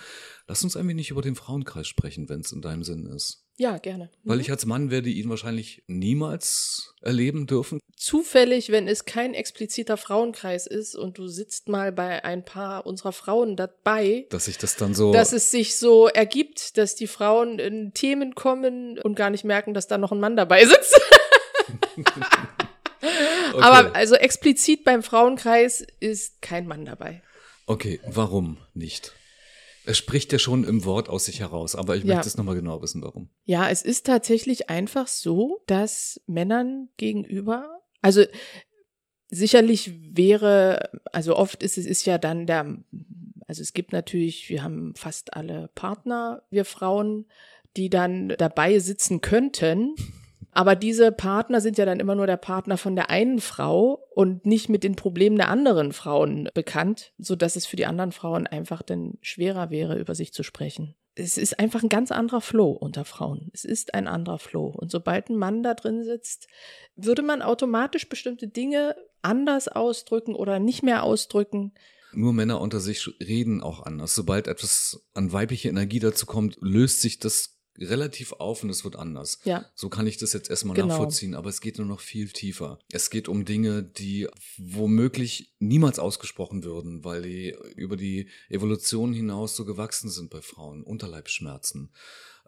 Speaker 2: Lass uns ein wenig über den Frauenkreis sprechen, wenn es in deinem Sinn ist.
Speaker 1: Ja, gerne.
Speaker 2: Weil
Speaker 1: Mhm.
Speaker 2: ich als Mann werde ihn wahrscheinlich niemals erleben dürfen.
Speaker 1: zufällig, wenn es kein expliziter Frauenkreis ist und du sitzt mal bei ein paar unserer Frauen dabei,
Speaker 2: Dass ich das dann so.
Speaker 1: dass es sich so ergibt, dass die Frauen in Themen kommen und gar nicht merken, dass da noch ein Mann dabei sitzt.
Speaker 2: okay.
Speaker 1: Aber also explizit beim Frauenkreis ist kein Mann dabei.
Speaker 2: okay, warum nicht? Es spricht ja schon im Wort aus sich heraus, aber ich
Speaker 1: Ja.
Speaker 2: möchte es nochmal genau wissen, warum.
Speaker 1: Ja, es ist tatsächlich einfach so, dass Männern gegenüber, also sicherlich wäre, also oft ist es ist ja dann der, also es gibt natürlich, wir haben fast alle Partner, wir Frauen, die dann dabei sitzen könnten. Aber diese Partner sind ja dann immer nur der Partner von der einen Frau und nicht mit den Problemen der anderen Frauen bekannt, so dass es für die anderen Frauen einfach dann schwerer wäre, über sich zu sprechen. Es ist einfach ein ganz anderer Flow unter Frauen. Es ist ein anderer Flow. Und sobald ein Mann da drin sitzt, würde man automatisch bestimmte Dinge anders ausdrücken oder nicht mehr ausdrücken.
Speaker 2: Nur Männer unter sich reden auch anders. Sobald etwas an weibliche Energie dazu kommt, löst sich das relativ auf und es wird anders.
Speaker 1: Ja,
Speaker 2: So kann ich das jetzt erstmal
Speaker 1: Genau.
Speaker 2: nachvollziehen, aber es geht nur noch viel tiefer. Es geht um Dinge, die womöglich niemals ausgesprochen würden, weil die über die Evolution hinaus so gewachsen sind bei Frauen. Unterleibsschmerzen.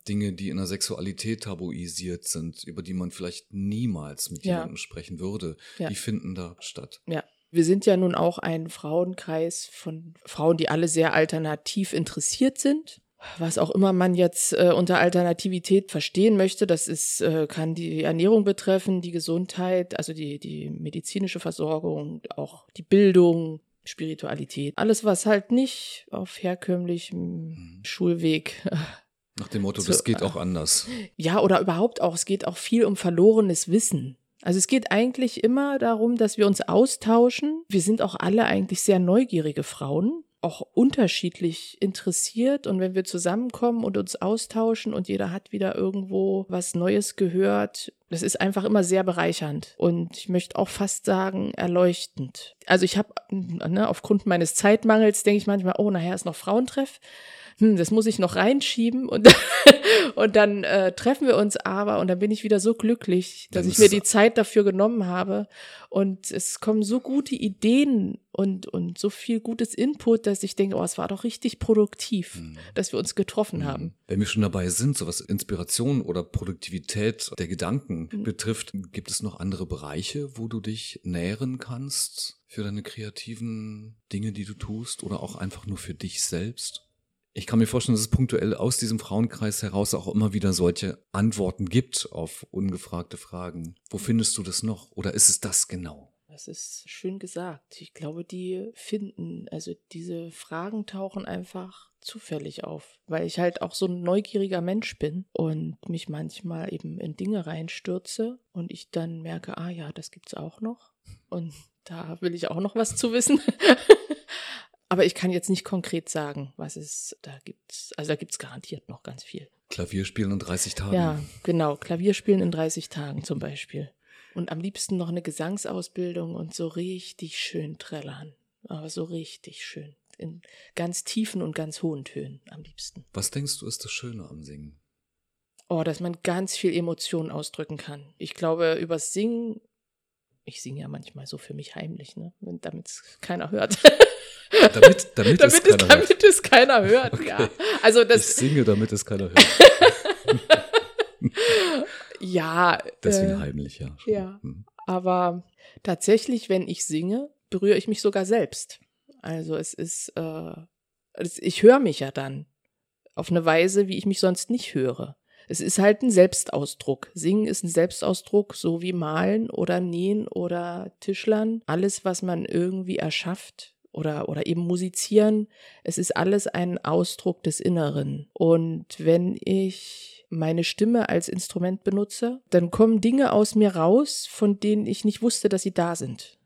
Speaker 2: Dinge, die in der Sexualität tabuisiert sind, über die man vielleicht niemals mit
Speaker 1: Ja.
Speaker 2: jemandem sprechen würde,
Speaker 1: Ja.
Speaker 2: die finden da statt.
Speaker 1: ja. Wir sind ja nun auch ein Frauenkreis von Frauen, die alle sehr alternativ interessiert sind. Was auch immer man jetzt äh, unter Alternativität verstehen möchte, das ist, äh, kann die Ernährung betreffen, die Gesundheit, also die, die medizinische Versorgung, auch die Bildung, Spiritualität. Alles, was halt nicht auf herkömmlichem Schulweg
Speaker 2: Nach dem Motto,
Speaker 1: So,
Speaker 2: das geht
Speaker 1: äh,
Speaker 2: auch anders.
Speaker 1: Ja, oder überhaupt auch, es geht auch viel um verlorenes Wissen. Also es geht eigentlich immer darum, dass wir uns austauschen. Wir sind auch alle eigentlich sehr neugierige Frauen, auch unterschiedlich interessiert. Und wenn wir zusammenkommen und uns austauschen und jeder hat wieder irgendwo was Neues gehört, das ist einfach immer sehr bereichernd. Und ich möchte auch fast sagen, erleuchtend. Also ich habe, ne, aufgrund meines Zeitmangels denke ich manchmal, oh, nachher ist noch Frauentreff hm, das muss ich noch reinschieben und, und dann äh, treffen wir uns aber und dann bin ich wieder so glücklich, dass
Speaker 2: Dann
Speaker 1: ich mir die Zeit dafür genommen habe und es kommen so gute Ideen und, und so viel gutes Input, dass ich denke, oh, es war doch richtig produktiv,
Speaker 2: Hm.
Speaker 1: dass wir uns getroffen haben.
Speaker 2: Wenn wir schon dabei sind, so was Inspiration oder Produktivität der Gedanken
Speaker 1: Mhm.
Speaker 2: betrifft, gibt es noch andere Bereiche, wo du dich nähren kannst für deine kreativen Dinge, die du tust oder auch einfach nur für dich selbst? Ich kann mir vorstellen, dass es punktuell aus diesem Frauenkreis heraus auch immer wieder solche Antworten gibt auf ungefragte Fragen. Wo findest du das noch? Oder ist es das genau?
Speaker 1: Das ist schön gesagt. Ich glaube, die finden, also diese Fragen tauchen einfach zufällig auf, weil ich halt auch so ein neugieriger Mensch bin und mich manchmal eben in Dinge reinstürze und ich dann merke, ah ja, das gibt's auch noch und da will ich auch noch was zu wissen. Aber ich kann jetzt nicht konkret sagen, was es da gibt. Also da gibt's garantiert noch ganz viel.
Speaker 2: Klavierspielen in 30 Tagen.
Speaker 1: Ja, genau. Klavierspielen in 30 Tagen zum Beispiel. Und am liebsten noch eine Gesangsausbildung und so richtig schön trällern. Aber so richtig schön. In ganz tiefen und ganz hohen Tönen am liebsten.
Speaker 2: Was denkst du ist das Schöne am Singen?
Speaker 1: Oh, dass man ganz viel Emotionen ausdrücken kann. Ich glaube, übers Singen, ich singe ja manchmal so für mich heimlich, ne? Damit es keiner hört.
Speaker 2: Damit, damit, es
Speaker 1: damit, es,
Speaker 2: keiner hört.
Speaker 1: damit es keiner hört,
Speaker 2: Okay.
Speaker 1: ja. Also
Speaker 2: Ich
Speaker 1: das,
Speaker 2: singe, damit es keiner hört.
Speaker 1: ja.
Speaker 2: Deswegen
Speaker 1: äh,
Speaker 2: heimlich, ja.
Speaker 1: ja.
Speaker 2: Hm.
Speaker 1: Aber tatsächlich, wenn ich singe, berühre ich mich sogar selbst. Also es ist, äh, es, ich höre mich ja dann auf eine Weise, wie ich mich sonst nicht höre. Es ist halt ein Selbstausdruck. Singen ist ein Selbstausdruck, so wie Malen oder Nähen oder Tischlern. Alles, was man irgendwie erschafft oder, oder eben musizieren, es ist alles ein Ausdruck des Inneren. Und wenn ich meine Stimme als Instrument benutze, dann kommen Dinge aus mir raus, von denen ich nicht wusste, dass sie da sind.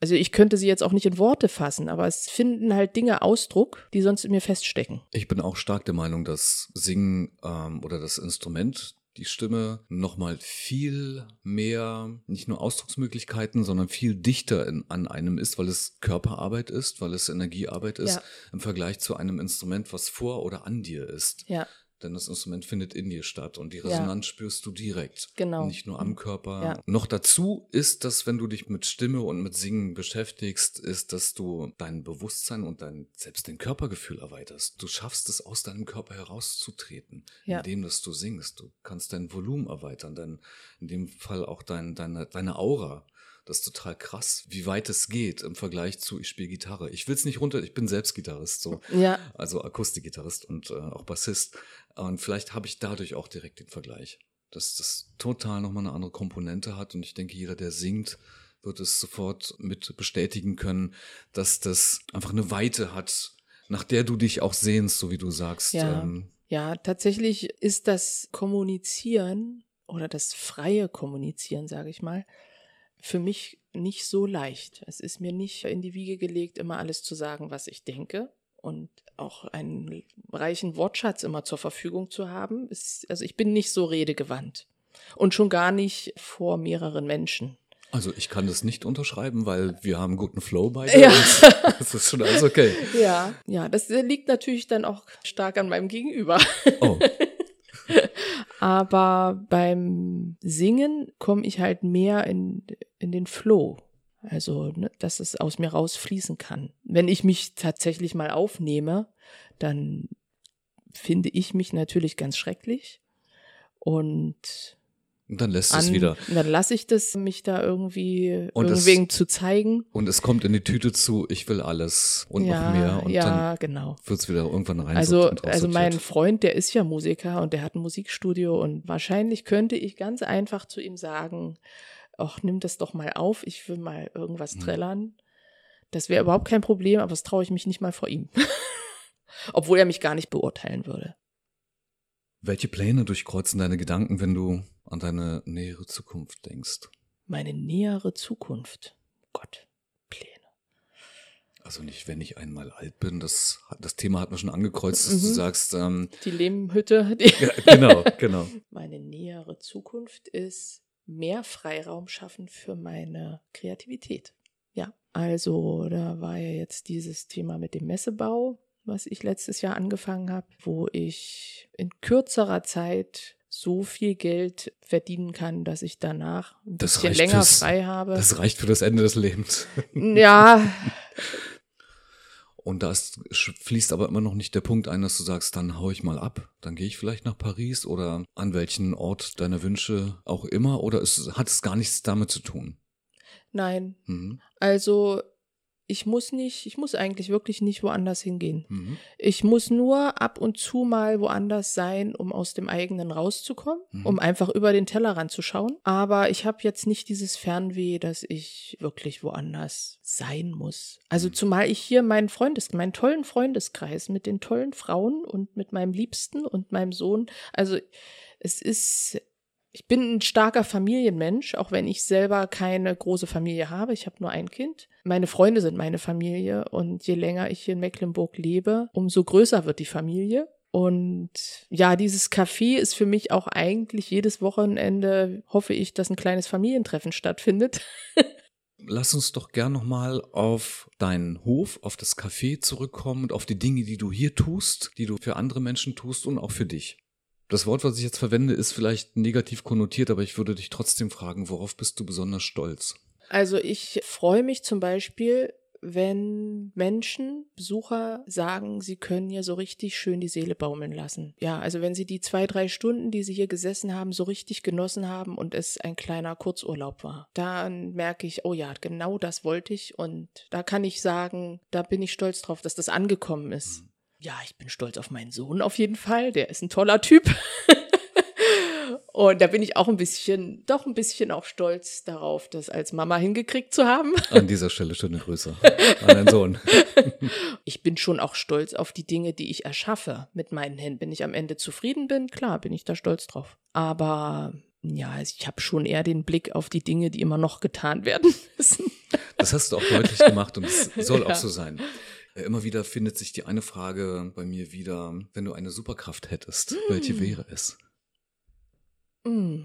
Speaker 1: Also ich könnte sie jetzt auch nicht in Worte fassen, aber es finden halt Dinge Ausdruck, die sonst in mir feststecken.
Speaker 2: Ich bin auch stark der Meinung, dass Singen ähm, oder das Instrument, die Stimme, nochmal viel mehr, nicht nur Ausdrucksmöglichkeiten, sondern viel dichter in, an einem ist, weil es Körperarbeit ist, weil es Energiearbeit ist,
Speaker 1: Ja.
Speaker 2: im Vergleich zu einem Instrument, was vor oder an dir ist.
Speaker 1: Ja,
Speaker 2: Denn das Instrument findet in dir statt und die
Speaker 1: Ja.
Speaker 2: Resonanz spürst du direkt.
Speaker 1: Genau.
Speaker 2: Nicht nur am Körper.
Speaker 1: Ja.
Speaker 2: Noch dazu ist, dass wenn du dich mit Stimme und mit Singen beschäftigst, ist, dass du dein Bewusstsein und dein, selbst dein Körpergefühl erweiterst. Du schaffst es, aus deinem Körper herauszutreten,
Speaker 1: Ja.
Speaker 2: indem dass du singst. Du kannst dein Volumen erweitern, dein, in dem Fall auch dein, deine, deine Aura. Das ist total krass, wie weit es geht im Vergleich zu ich spiele Gitarre. Ich will es nicht runter, ich bin selbst Gitarrist, so.
Speaker 1: Ja.
Speaker 2: Also Akustikgitarrist und äh, auch Bassist. Und vielleicht habe ich dadurch auch direkt den Vergleich, dass das total nochmal eine andere Komponente hat. Und ich denke, jeder, der singt, wird es sofort mit bestätigen können, dass das einfach eine Weite hat, nach der du dich auch sehnst, so wie du sagst.
Speaker 1: Ja.
Speaker 2: Ähm,
Speaker 1: Ja, tatsächlich ist das Kommunizieren oder das freie Kommunizieren, sage ich mal, für mich nicht so leicht. Es ist mir nicht in die Wiege gelegt, immer alles zu sagen, was ich denke und auch einen reichen Wortschatz immer zur Verfügung zu haben. Ist, also ich bin nicht so redegewandt und schon gar nicht vor mehreren Menschen.
Speaker 2: Also ich kann das nicht unterschreiben, weil wir haben guten Flow beide.
Speaker 1: Ja.
Speaker 2: Das ist schon alles okay.
Speaker 1: Ja, ja, das liegt natürlich dann auch stark an meinem Gegenüber.
Speaker 2: Oh,
Speaker 1: Aber beim Singen komme ich halt mehr in, in den Flow. Also, ne, dass es aus mir rausfließen kann. Wenn ich mich tatsächlich mal aufnehme, dann finde ich mich natürlich ganz schrecklich. Und
Speaker 2: dann lässt
Speaker 1: an,
Speaker 2: es wieder.
Speaker 1: dann lasse ich das, mich da irgendwie
Speaker 2: Und
Speaker 1: irgendwem zu zeigen.
Speaker 2: Und es kommt in die Tüte zu, ich will alles und
Speaker 1: ja,
Speaker 2: noch mehr. Und
Speaker 1: ja,
Speaker 2: dann
Speaker 1: genau.
Speaker 2: wird es wieder irgendwann rein.
Speaker 1: Also, also mein Freund, der ist ja Musiker und der hat ein Musikstudio und wahrscheinlich könnte ich ganz einfach zu ihm sagen, ach, nimm das doch mal auf, ich will mal irgendwas
Speaker 2: Mhm.
Speaker 1: trällern. Das wäre überhaupt kein Problem, aber das traue ich mich nicht mal vor ihm. Obwohl er mich gar nicht beurteilen würde.
Speaker 2: Welche Pläne durchkreuzen deine Gedanken, wenn du an deine nähere Zukunft denkst?
Speaker 1: Meine nähere Zukunft. Gott, Pläne.
Speaker 2: Also nicht, wenn ich einmal alt bin, das, das Thema hat man schon angekreuzt, dass du
Speaker 1: Mhm.
Speaker 2: sagst, ähm,
Speaker 1: Die Lehmhütte, die
Speaker 2: ja, genau, genau.
Speaker 1: Meine nähere Zukunft ist mehr Freiraum schaffen für meine Kreativität. Ja, also da war ja jetzt dieses Thema mit dem Messebau, was ich letztes Jahr angefangen habe, wo ich in kürzerer Zeit so viel Geld verdienen kann, dass ich danach ein
Speaker 2: Das
Speaker 1: bisschen länger
Speaker 2: fürs-
Speaker 1: frei habe.
Speaker 2: Das reicht für das Ende des Lebens.
Speaker 1: ja,
Speaker 2: Und da ist, fließt aber immer noch nicht der Punkt ein, dass du sagst, dann hau ich mal ab, dann gehe ich vielleicht nach Paris oder an welchen Ort deiner Wünsche auch immer oder es hat es gar nichts damit zu tun.
Speaker 1: nein.
Speaker 2: Mhm.
Speaker 1: Also ich muss nicht, ich muss eigentlich wirklich nicht woanders hingehen.
Speaker 2: Mhm.
Speaker 1: Ich muss nur ab und zu mal woanders sein, um aus dem eigenen rauszukommen,
Speaker 2: Mhm.
Speaker 1: um einfach über den Tellerrand zu schauen. Aber ich habe jetzt nicht dieses Fernweh, dass ich wirklich woanders sein muss. Also
Speaker 2: Mhm.
Speaker 1: zumal ich hier meinen Freundes, meinen tollen Freundeskreis mit den tollen Frauen und mit meinem Liebsten und meinem Sohn. Also es ist ich bin ein starker Familienmensch, auch wenn ich selber keine große Familie habe. Ich habe nur ein Kind. Meine Freunde sind meine Familie und je länger ich hier in Mecklenburg lebe, umso größer wird die Familie. Und ja, dieses Café ist für mich auch eigentlich jedes Wochenende, hoffe ich, dass ein kleines Familientreffen stattfindet.
Speaker 2: Lass uns doch gern nochmal auf deinen Hof, auf das Café zurückkommen und auf die Dinge, die du hier tust, die du für andere Menschen tust und auch für dich. Das Wort, was ich jetzt verwende, ist vielleicht negativ konnotiert, aber ich würde dich trotzdem fragen, worauf bist du besonders stolz?
Speaker 1: Also ich freue mich zum Beispiel, wenn Menschen, Besucher sagen, sie können hier so richtig schön die Seele baumeln lassen. Ja, also wenn sie die zwei, drei Stunden, die sie hier gesessen haben, so richtig genossen haben und es ein kleiner Kurzurlaub war, dann merke ich, oh ja, genau das wollte ich und da kann ich sagen, da bin ich stolz drauf, dass das angekommen ist. Ja, ich bin stolz auf meinen Sohn auf jeden Fall, der ist ein toller Typ. Und da bin ich auch ein bisschen, doch ein bisschen auch stolz darauf, das als Mama hingekriegt zu haben.
Speaker 2: An dieser Stelle schöne Grüße an deinen Sohn.
Speaker 1: Ich bin schon auch stolz auf die Dinge, die ich erschaffe mit meinen Händen. Wenn ich am Ende zufrieden bin, klar, bin ich da stolz drauf. Aber ja, ich habe schon eher den Blick auf die Dinge, die immer noch getan werden müssen.
Speaker 2: Das hast du auch deutlich gemacht und es soll
Speaker 1: Ja.
Speaker 2: auch so sein. Äh, Immer wieder findet sich die eine Frage bei mir wieder, wenn du eine Superkraft hättest, welche wäre es?
Speaker 1: Mm.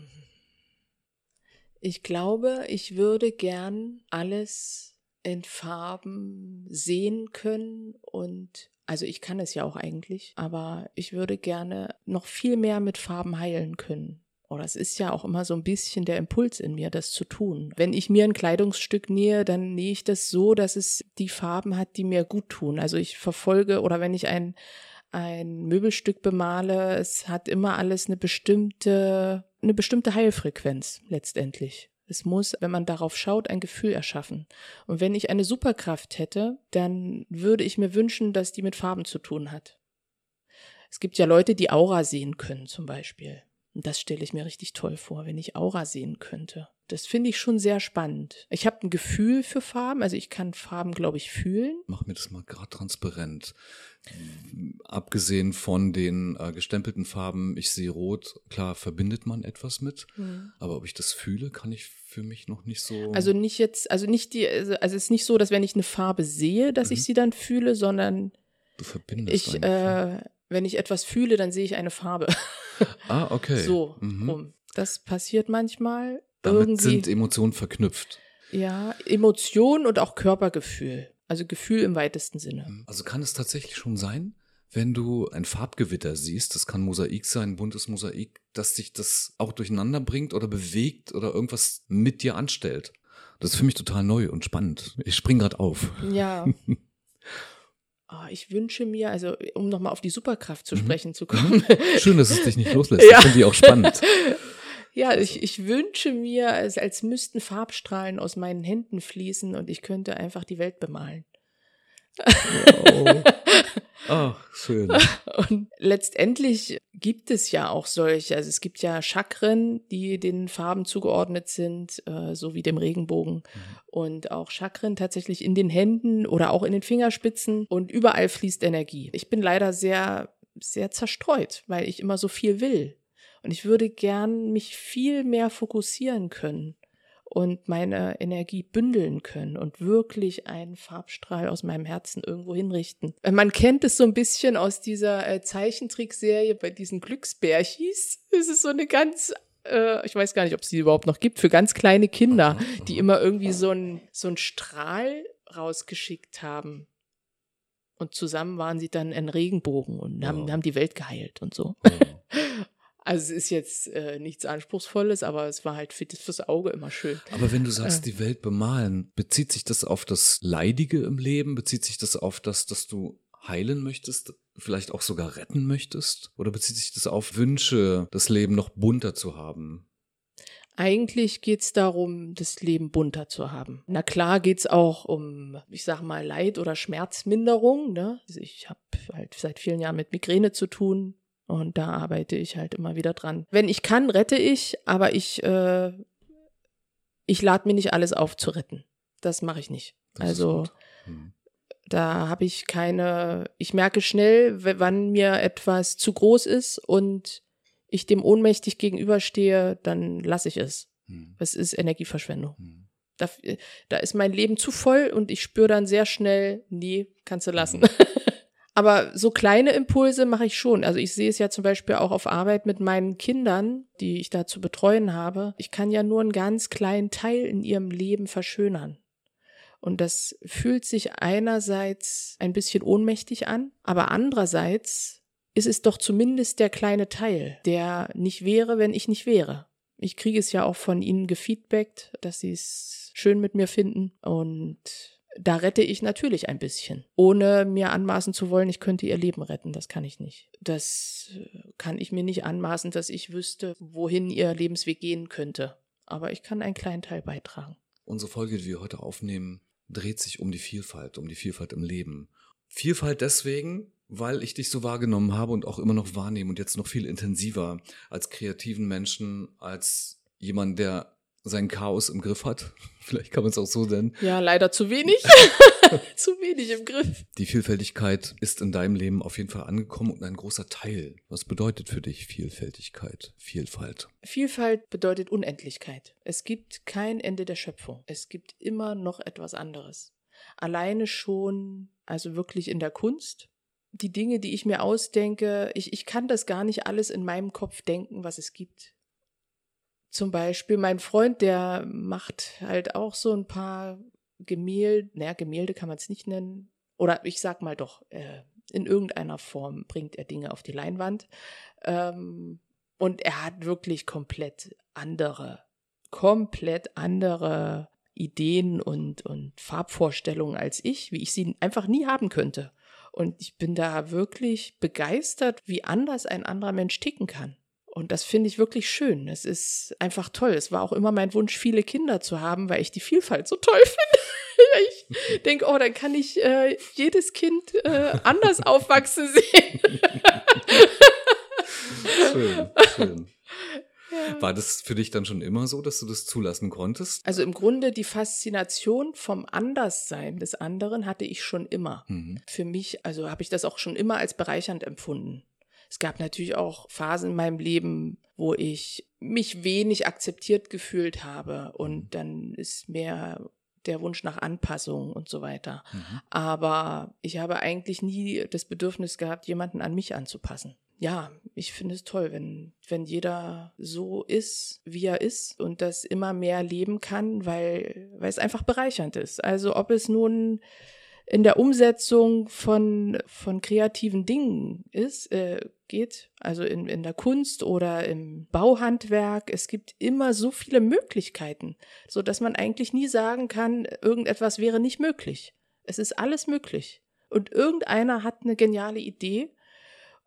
Speaker 1: Ich glaube, ich würde gern alles in Farben sehen können und also ich kann es ja auch eigentlich, aber ich würde gerne noch viel mehr mit Farben heilen können. Oder es ist ja auch immer so ein bisschen der Impuls in mir, das zu tun. Wenn ich mir ein Kleidungsstück nähe, dann nähe ich das so, dass es die Farben hat, die mir gut tun. Also ich verfolge oder wenn ich ein ein Möbelstück bemale, es hat immer alles eine bestimmte, eine bestimmte Heilfrequenz letztendlich. Es muss, wenn man darauf schaut, ein Gefühl erschaffen. Und wenn ich eine Superkraft hätte, dann würde ich mir wünschen, dass die mit Farben zu tun hat. Es gibt ja Leute, die Aura sehen können, zum Beispiel. Und das stelle ich mir richtig toll vor, wenn ich Aura sehen könnte. Das finde ich schon sehr spannend. Ich habe ein Gefühl für Farben, also ich kann Farben, glaube ich, fühlen.
Speaker 2: Mach mir das mal gerade transparent. Abgesehen von den äh, gestempelten Farben, ich sehe rot, klar verbindet man etwas mit, mhm. aber ob ich das fühle, kann ich für mich noch nicht so.
Speaker 1: Also nicht jetzt, also nicht die, also, also es ist nicht so, dass wenn ich eine Farbe sehe, dass mhm. ich sie dann fühle, sondern
Speaker 2: du verbindest
Speaker 1: ich, äh, wenn ich etwas fühle, dann sehe ich eine Farbe.
Speaker 2: Ah, okay.
Speaker 1: So mhm. rum. Das passiert manchmal.
Speaker 2: Damit
Speaker 1: irgendwie.
Speaker 2: sind Emotionen verknüpft.
Speaker 1: Ja, Emotionen und auch Körpergefühl. Also Gefühl im weitesten Sinne.
Speaker 2: Mhm. Also kann es tatsächlich schon sein, wenn du ein Farbgewitter siehst, das kann Mosaik sein, buntes Mosaik, dass sich das auch durcheinander bringt oder bewegt oder irgendwas mit dir anstellt. Das ist für mich total neu und spannend. Ich spring gerade auf.
Speaker 1: Ja. Oh, ich wünsche mir, also um nochmal auf die Superkraft zu mhm. sprechen zu kommen.
Speaker 2: Schön, dass es dich nicht loslässt. Ja. Ich finde die auch spannend.
Speaker 1: Ja, ich, ich wünsche mir, als, als müssten Farbstrahlen aus meinen Händen fließen und ich könnte einfach die Welt bemalen.
Speaker 2: Wow. Ach, schön.
Speaker 1: Und letztendlich gibt es ja auch solche, also es gibt ja Chakren, die den Farben zugeordnet sind, äh, so wie dem Regenbogen. Mhm. Und auch Chakren tatsächlich in den Händen oder auch in den Fingerspitzen und überall fließt Energie. Ich bin leider sehr, sehr zerstreut, weil ich immer so viel will. Und ich würde gern mich viel mehr fokussieren können und meine Energie bündeln können und wirklich einen Farbstrahl aus meinem Herzen irgendwo hinrichten. Äh, man kennt es so ein bisschen aus dieser äh, Zeichentrickserie bei diesen Glücksbärchis. Es ist so eine ganz äh, ich weiß gar nicht, ob es die überhaupt noch gibt, für ganz kleine Kinder, die immer irgendwie so einen so Strahl rausgeschickt haben. Und zusammen waren sie dann ein Regenbogen und haben, haben die Welt geheilt und so. Also es ist jetzt äh, nichts Anspruchsvolles, aber es war halt für, fürs Auge immer schön.
Speaker 2: Aber wenn du sagst, äh. die Welt bemalen, bezieht sich das auf das Leidige im Leben? Bezieht sich das auf das, dass du heilen möchtest, vielleicht auch sogar retten möchtest? Oder bezieht sich das auf Wünsche, das Leben noch bunter zu haben?
Speaker 1: Eigentlich geht es darum, das Leben bunter zu haben. Na klar geht es auch um, ich sag mal, Leid- oder Schmerzminderung. Ne? Also ich habe halt seit vielen Jahren mit Migräne zu tun. Und da arbeite ich halt immer wieder dran. Wenn ich kann, rette ich, aber ich, äh, ich lade mir nicht alles auf zu retten. Das mache ich nicht. Das also hm. da habe ich keine, ich merke schnell, wann mir etwas zu groß ist und ich dem ohnmächtig gegenüberstehe, dann lasse ich es. Hm. Es ist Energieverschwendung. Hm. Da, da ist mein Leben zu voll und ich spüre dann sehr schnell, nee, kannst du lassen. Aber so kleine Impulse mache ich schon. Also ich sehe es ja zum Beispiel auch auf Arbeit mit meinen Kindern, die ich da zu betreuen habe. Ich kann ja nur einen ganz kleinen Teil in ihrem Leben verschönern. Und das fühlt sich einerseits ein bisschen ohnmächtig an, aber andererseits ist es doch zumindest der kleine Teil, der nicht wäre, wenn ich nicht wäre. Ich kriege es ja auch von ihnen gefeedbackt, dass sie es schön mit mir finden und da rette ich natürlich ein bisschen, ohne mir anmaßen zu wollen, ich könnte ihr Leben retten. Das kann ich nicht. Das äh, kann ich mir nicht anmaßen, dass ich wüsste, wohin ihr Lebensweg gehen könnte. Aber ich kann einen kleinen Teil beitragen.
Speaker 2: Unsere Folge, die wir heute aufnehmen, dreht sich um die Vielfalt, um die Vielfalt im Leben. Vielfalt deswegen, weil ich dich so wahrgenommen habe und auch immer noch wahrnehme und jetzt noch viel intensiver als kreativen Menschen, als jemand, der sein Chaos im Griff hat. Vielleicht kann man es auch so nennen.
Speaker 1: Ja, leider zu wenig. zu wenig im Griff.
Speaker 2: Die Vielfältigkeit ist in deinem Leben auf jeden Fall angekommen und ein großer Teil. Was bedeutet für dich Vielfältigkeit, Vielfalt?
Speaker 1: Vielfalt bedeutet Unendlichkeit. Es gibt kein Ende der Schöpfung. Es gibt immer noch etwas anderes. Alleine schon, also wirklich in der Kunst, die Dinge, die ich mir ausdenke, ich, ich kann das gar nicht alles in meinem Kopf denken, was es gibt zum Beispiel mein Freund, der macht halt auch so ein paar Gemälde, naja, Gemälde kann man es nicht nennen. Oder ich sag mal doch, äh, in irgendeiner Form bringt er Dinge auf die Leinwand. Ähm, und er hat wirklich komplett andere, komplett andere Ideen und, und Farbvorstellungen als ich, wie ich sie einfach nie haben könnte. Und ich bin da wirklich begeistert, wie anders ein anderer Mensch ticken kann. Und das finde ich wirklich schön. Es ist einfach toll. Es war auch immer mein Wunsch, viele Kinder zu haben, weil ich die Vielfalt so toll finde. ich denke, oh, dann kann ich äh, jedes Kind äh, anders aufwachsen sehen.
Speaker 2: schön, schön. Ja. War das für dich dann schon immer so, dass du das zulassen konntest?
Speaker 1: Also im Grunde die Faszination vom Anderssein des anderen hatte ich schon immer. Mhm. Für mich, also habe ich das auch schon immer als bereichernd empfunden. Es gab natürlich auch Phasen in meinem Leben, wo ich mich wenig akzeptiert gefühlt habe und mhm. dann ist mehr der Wunsch nach Anpassung und so weiter. Mhm. Aber ich habe eigentlich nie das Bedürfnis gehabt, jemanden an mich anzupassen ja, ich finde es toll, wenn, wenn jeder so ist, wie er ist und das immer mehr leben kann, weil, weil es einfach bereichernd ist. Also ob es nun in der Umsetzung von, von kreativen Dingen ist, äh, geht, also in, in der Kunst oder im Bauhandwerk. Es gibt immer so viele Möglichkeiten, so dass man eigentlich nie sagen kann, irgendetwas wäre nicht möglich. Es ist alles möglich. Und irgendeiner hat eine geniale Idee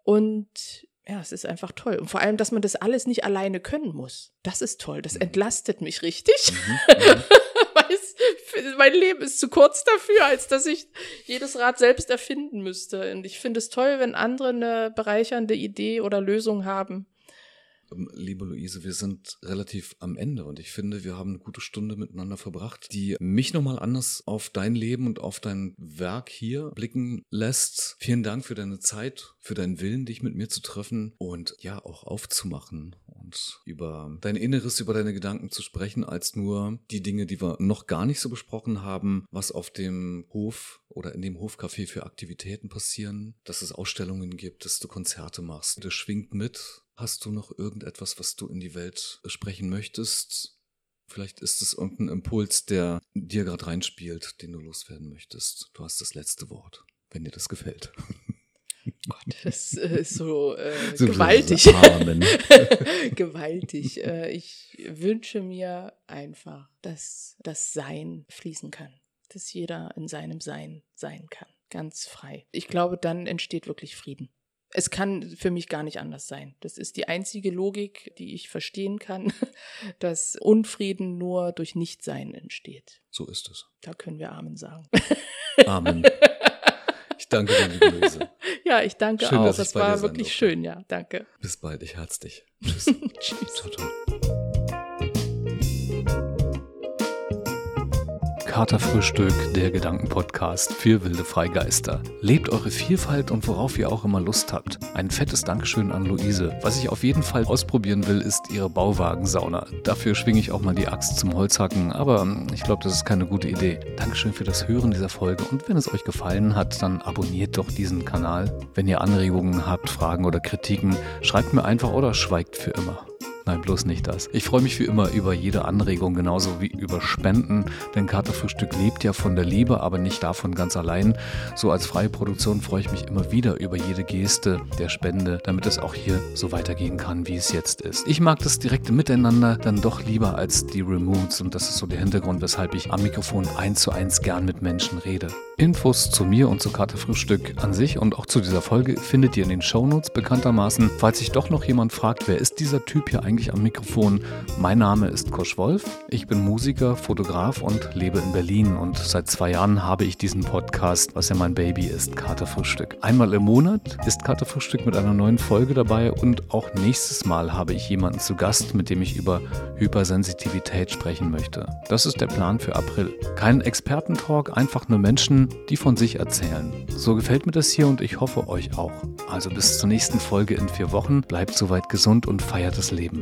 Speaker 1: und ja, es ist einfach toll. Und vor allem, dass man das alles nicht alleine können muss. Das ist toll. Das mhm. entlastet mich richtig. Mhm. mein Leben ist zu kurz dafür, als dass ich jedes Rad selbst erfinden müsste. Und ich finde es toll, wenn andere eine bereichernde Idee oder Lösung haben.
Speaker 2: Ähm, liebe Luise, wir sind relativ am Ende und ich finde, wir haben eine gute Stunde miteinander verbracht, die mich nochmal anders auf dein Leben und auf dein Werk hier blicken lässt. Vielen Dank für deine Zeit, für deinen Willen, dich mit mir zu treffen und ja auch aufzumachen und über dein Inneres, über deine Gedanken zu sprechen, als nur die Dinge, die wir noch gar nicht so besprochen haben, was auf dem Hof oder in dem Hofcafé für Aktivitäten passieren, dass es Ausstellungen gibt, dass du Konzerte machst. Das schwingt mit. Hast du noch irgendetwas, was du in die Welt sprechen möchtest? Vielleicht ist es irgendein Impuls, der dir gerade reinspielt, den du loswerden möchtest. Du hast das letzte Wort, wenn dir das gefällt.
Speaker 1: Gott, das ist so, äh, so gewaltig. gewaltig. Äh, ich wünsche mir einfach, dass das Sein fließen kann. Dass jeder in seinem Sein sein kann. Ganz frei. Ich glaube, dann entsteht wirklich Frieden. Es kann für mich gar nicht anders sein. Das ist die einzige Logik, die ich verstehen kann, dass Unfrieden nur durch Nichtsein entsteht.
Speaker 2: So ist es.
Speaker 1: Da können wir Amen sagen.
Speaker 2: Amen. Ich danke dir, liebe Luise.
Speaker 1: Ja, ich danke schön, auch. Das war wirklich schön, ja. Danke.
Speaker 2: Bis bald, ich herz dich. Tschüss. Tschüss. Ciao, ciao. Katerfrühstück, der Gedankenpodcast für wilde Freigeister. Lebt eure Vielfalt und worauf ihr auch immer Lust habt. Ein fettes Dankeschön an Luise. Was ich auf jeden Fall ausprobieren will, ist ihre Bauwagensauna. Dafür schwinge ich auch mal die Axt zum Holzhacken, aber hm, ich glaube, das ist keine gute Idee. Dankeschön für das Hören dieser Folge und wenn es euch gefallen hat, dann abonniert doch diesen Kanal. Wenn ihr Anregungen habt, Fragen oder Kritiken, schreibt mir einfach oder schweigt für immer. Nein, bloß nicht das. Ich freue mich wie immer über jede Anregung, genauso wie über Spenden, denn Katerfrühstück lebt ja von der Liebe, aber nicht davon ganz allein. So als freie Produktion freue ich mich immer wieder über jede Geste der Spende, damit es auch hier so weitergehen kann, wie es jetzt ist. Ich mag das direkte Miteinander dann doch lieber als die Remotes und das ist so der Hintergrund, weshalb ich am Mikrofon eins zu eins gern mit Menschen rede. Infos zu mir und zu Katerfrühstück an sich und auch zu dieser Folge findet ihr in den Shownotes bekanntermaßen. Falls sich doch noch jemand fragt, wer ist dieser Typ hier eigentlich? Eigentlich am Mikrofon. Mein Name ist Kosch Wolf. Ich bin Musiker, Fotograf und lebe in Berlin. Und seit zwei Jahren habe ich diesen Podcast, was ja mein Baby ist, Katerfrühstück. Einmal im Monat ist Katerfrühstück mit einer neuen Folge dabei und auch nächstes Mal habe ich jemanden zu Gast, mit dem ich über Hypersensitivität sprechen möchte. Das ist der Plan für April. Kein Expertentalk, einfach nur Menschen, die von sich erzählen. So gefällt mir das hier und ich hoffe euch auch. Also bis zur nächsten Folge in vier Wochen. Bleibt soweit gesund und feiert das Leben.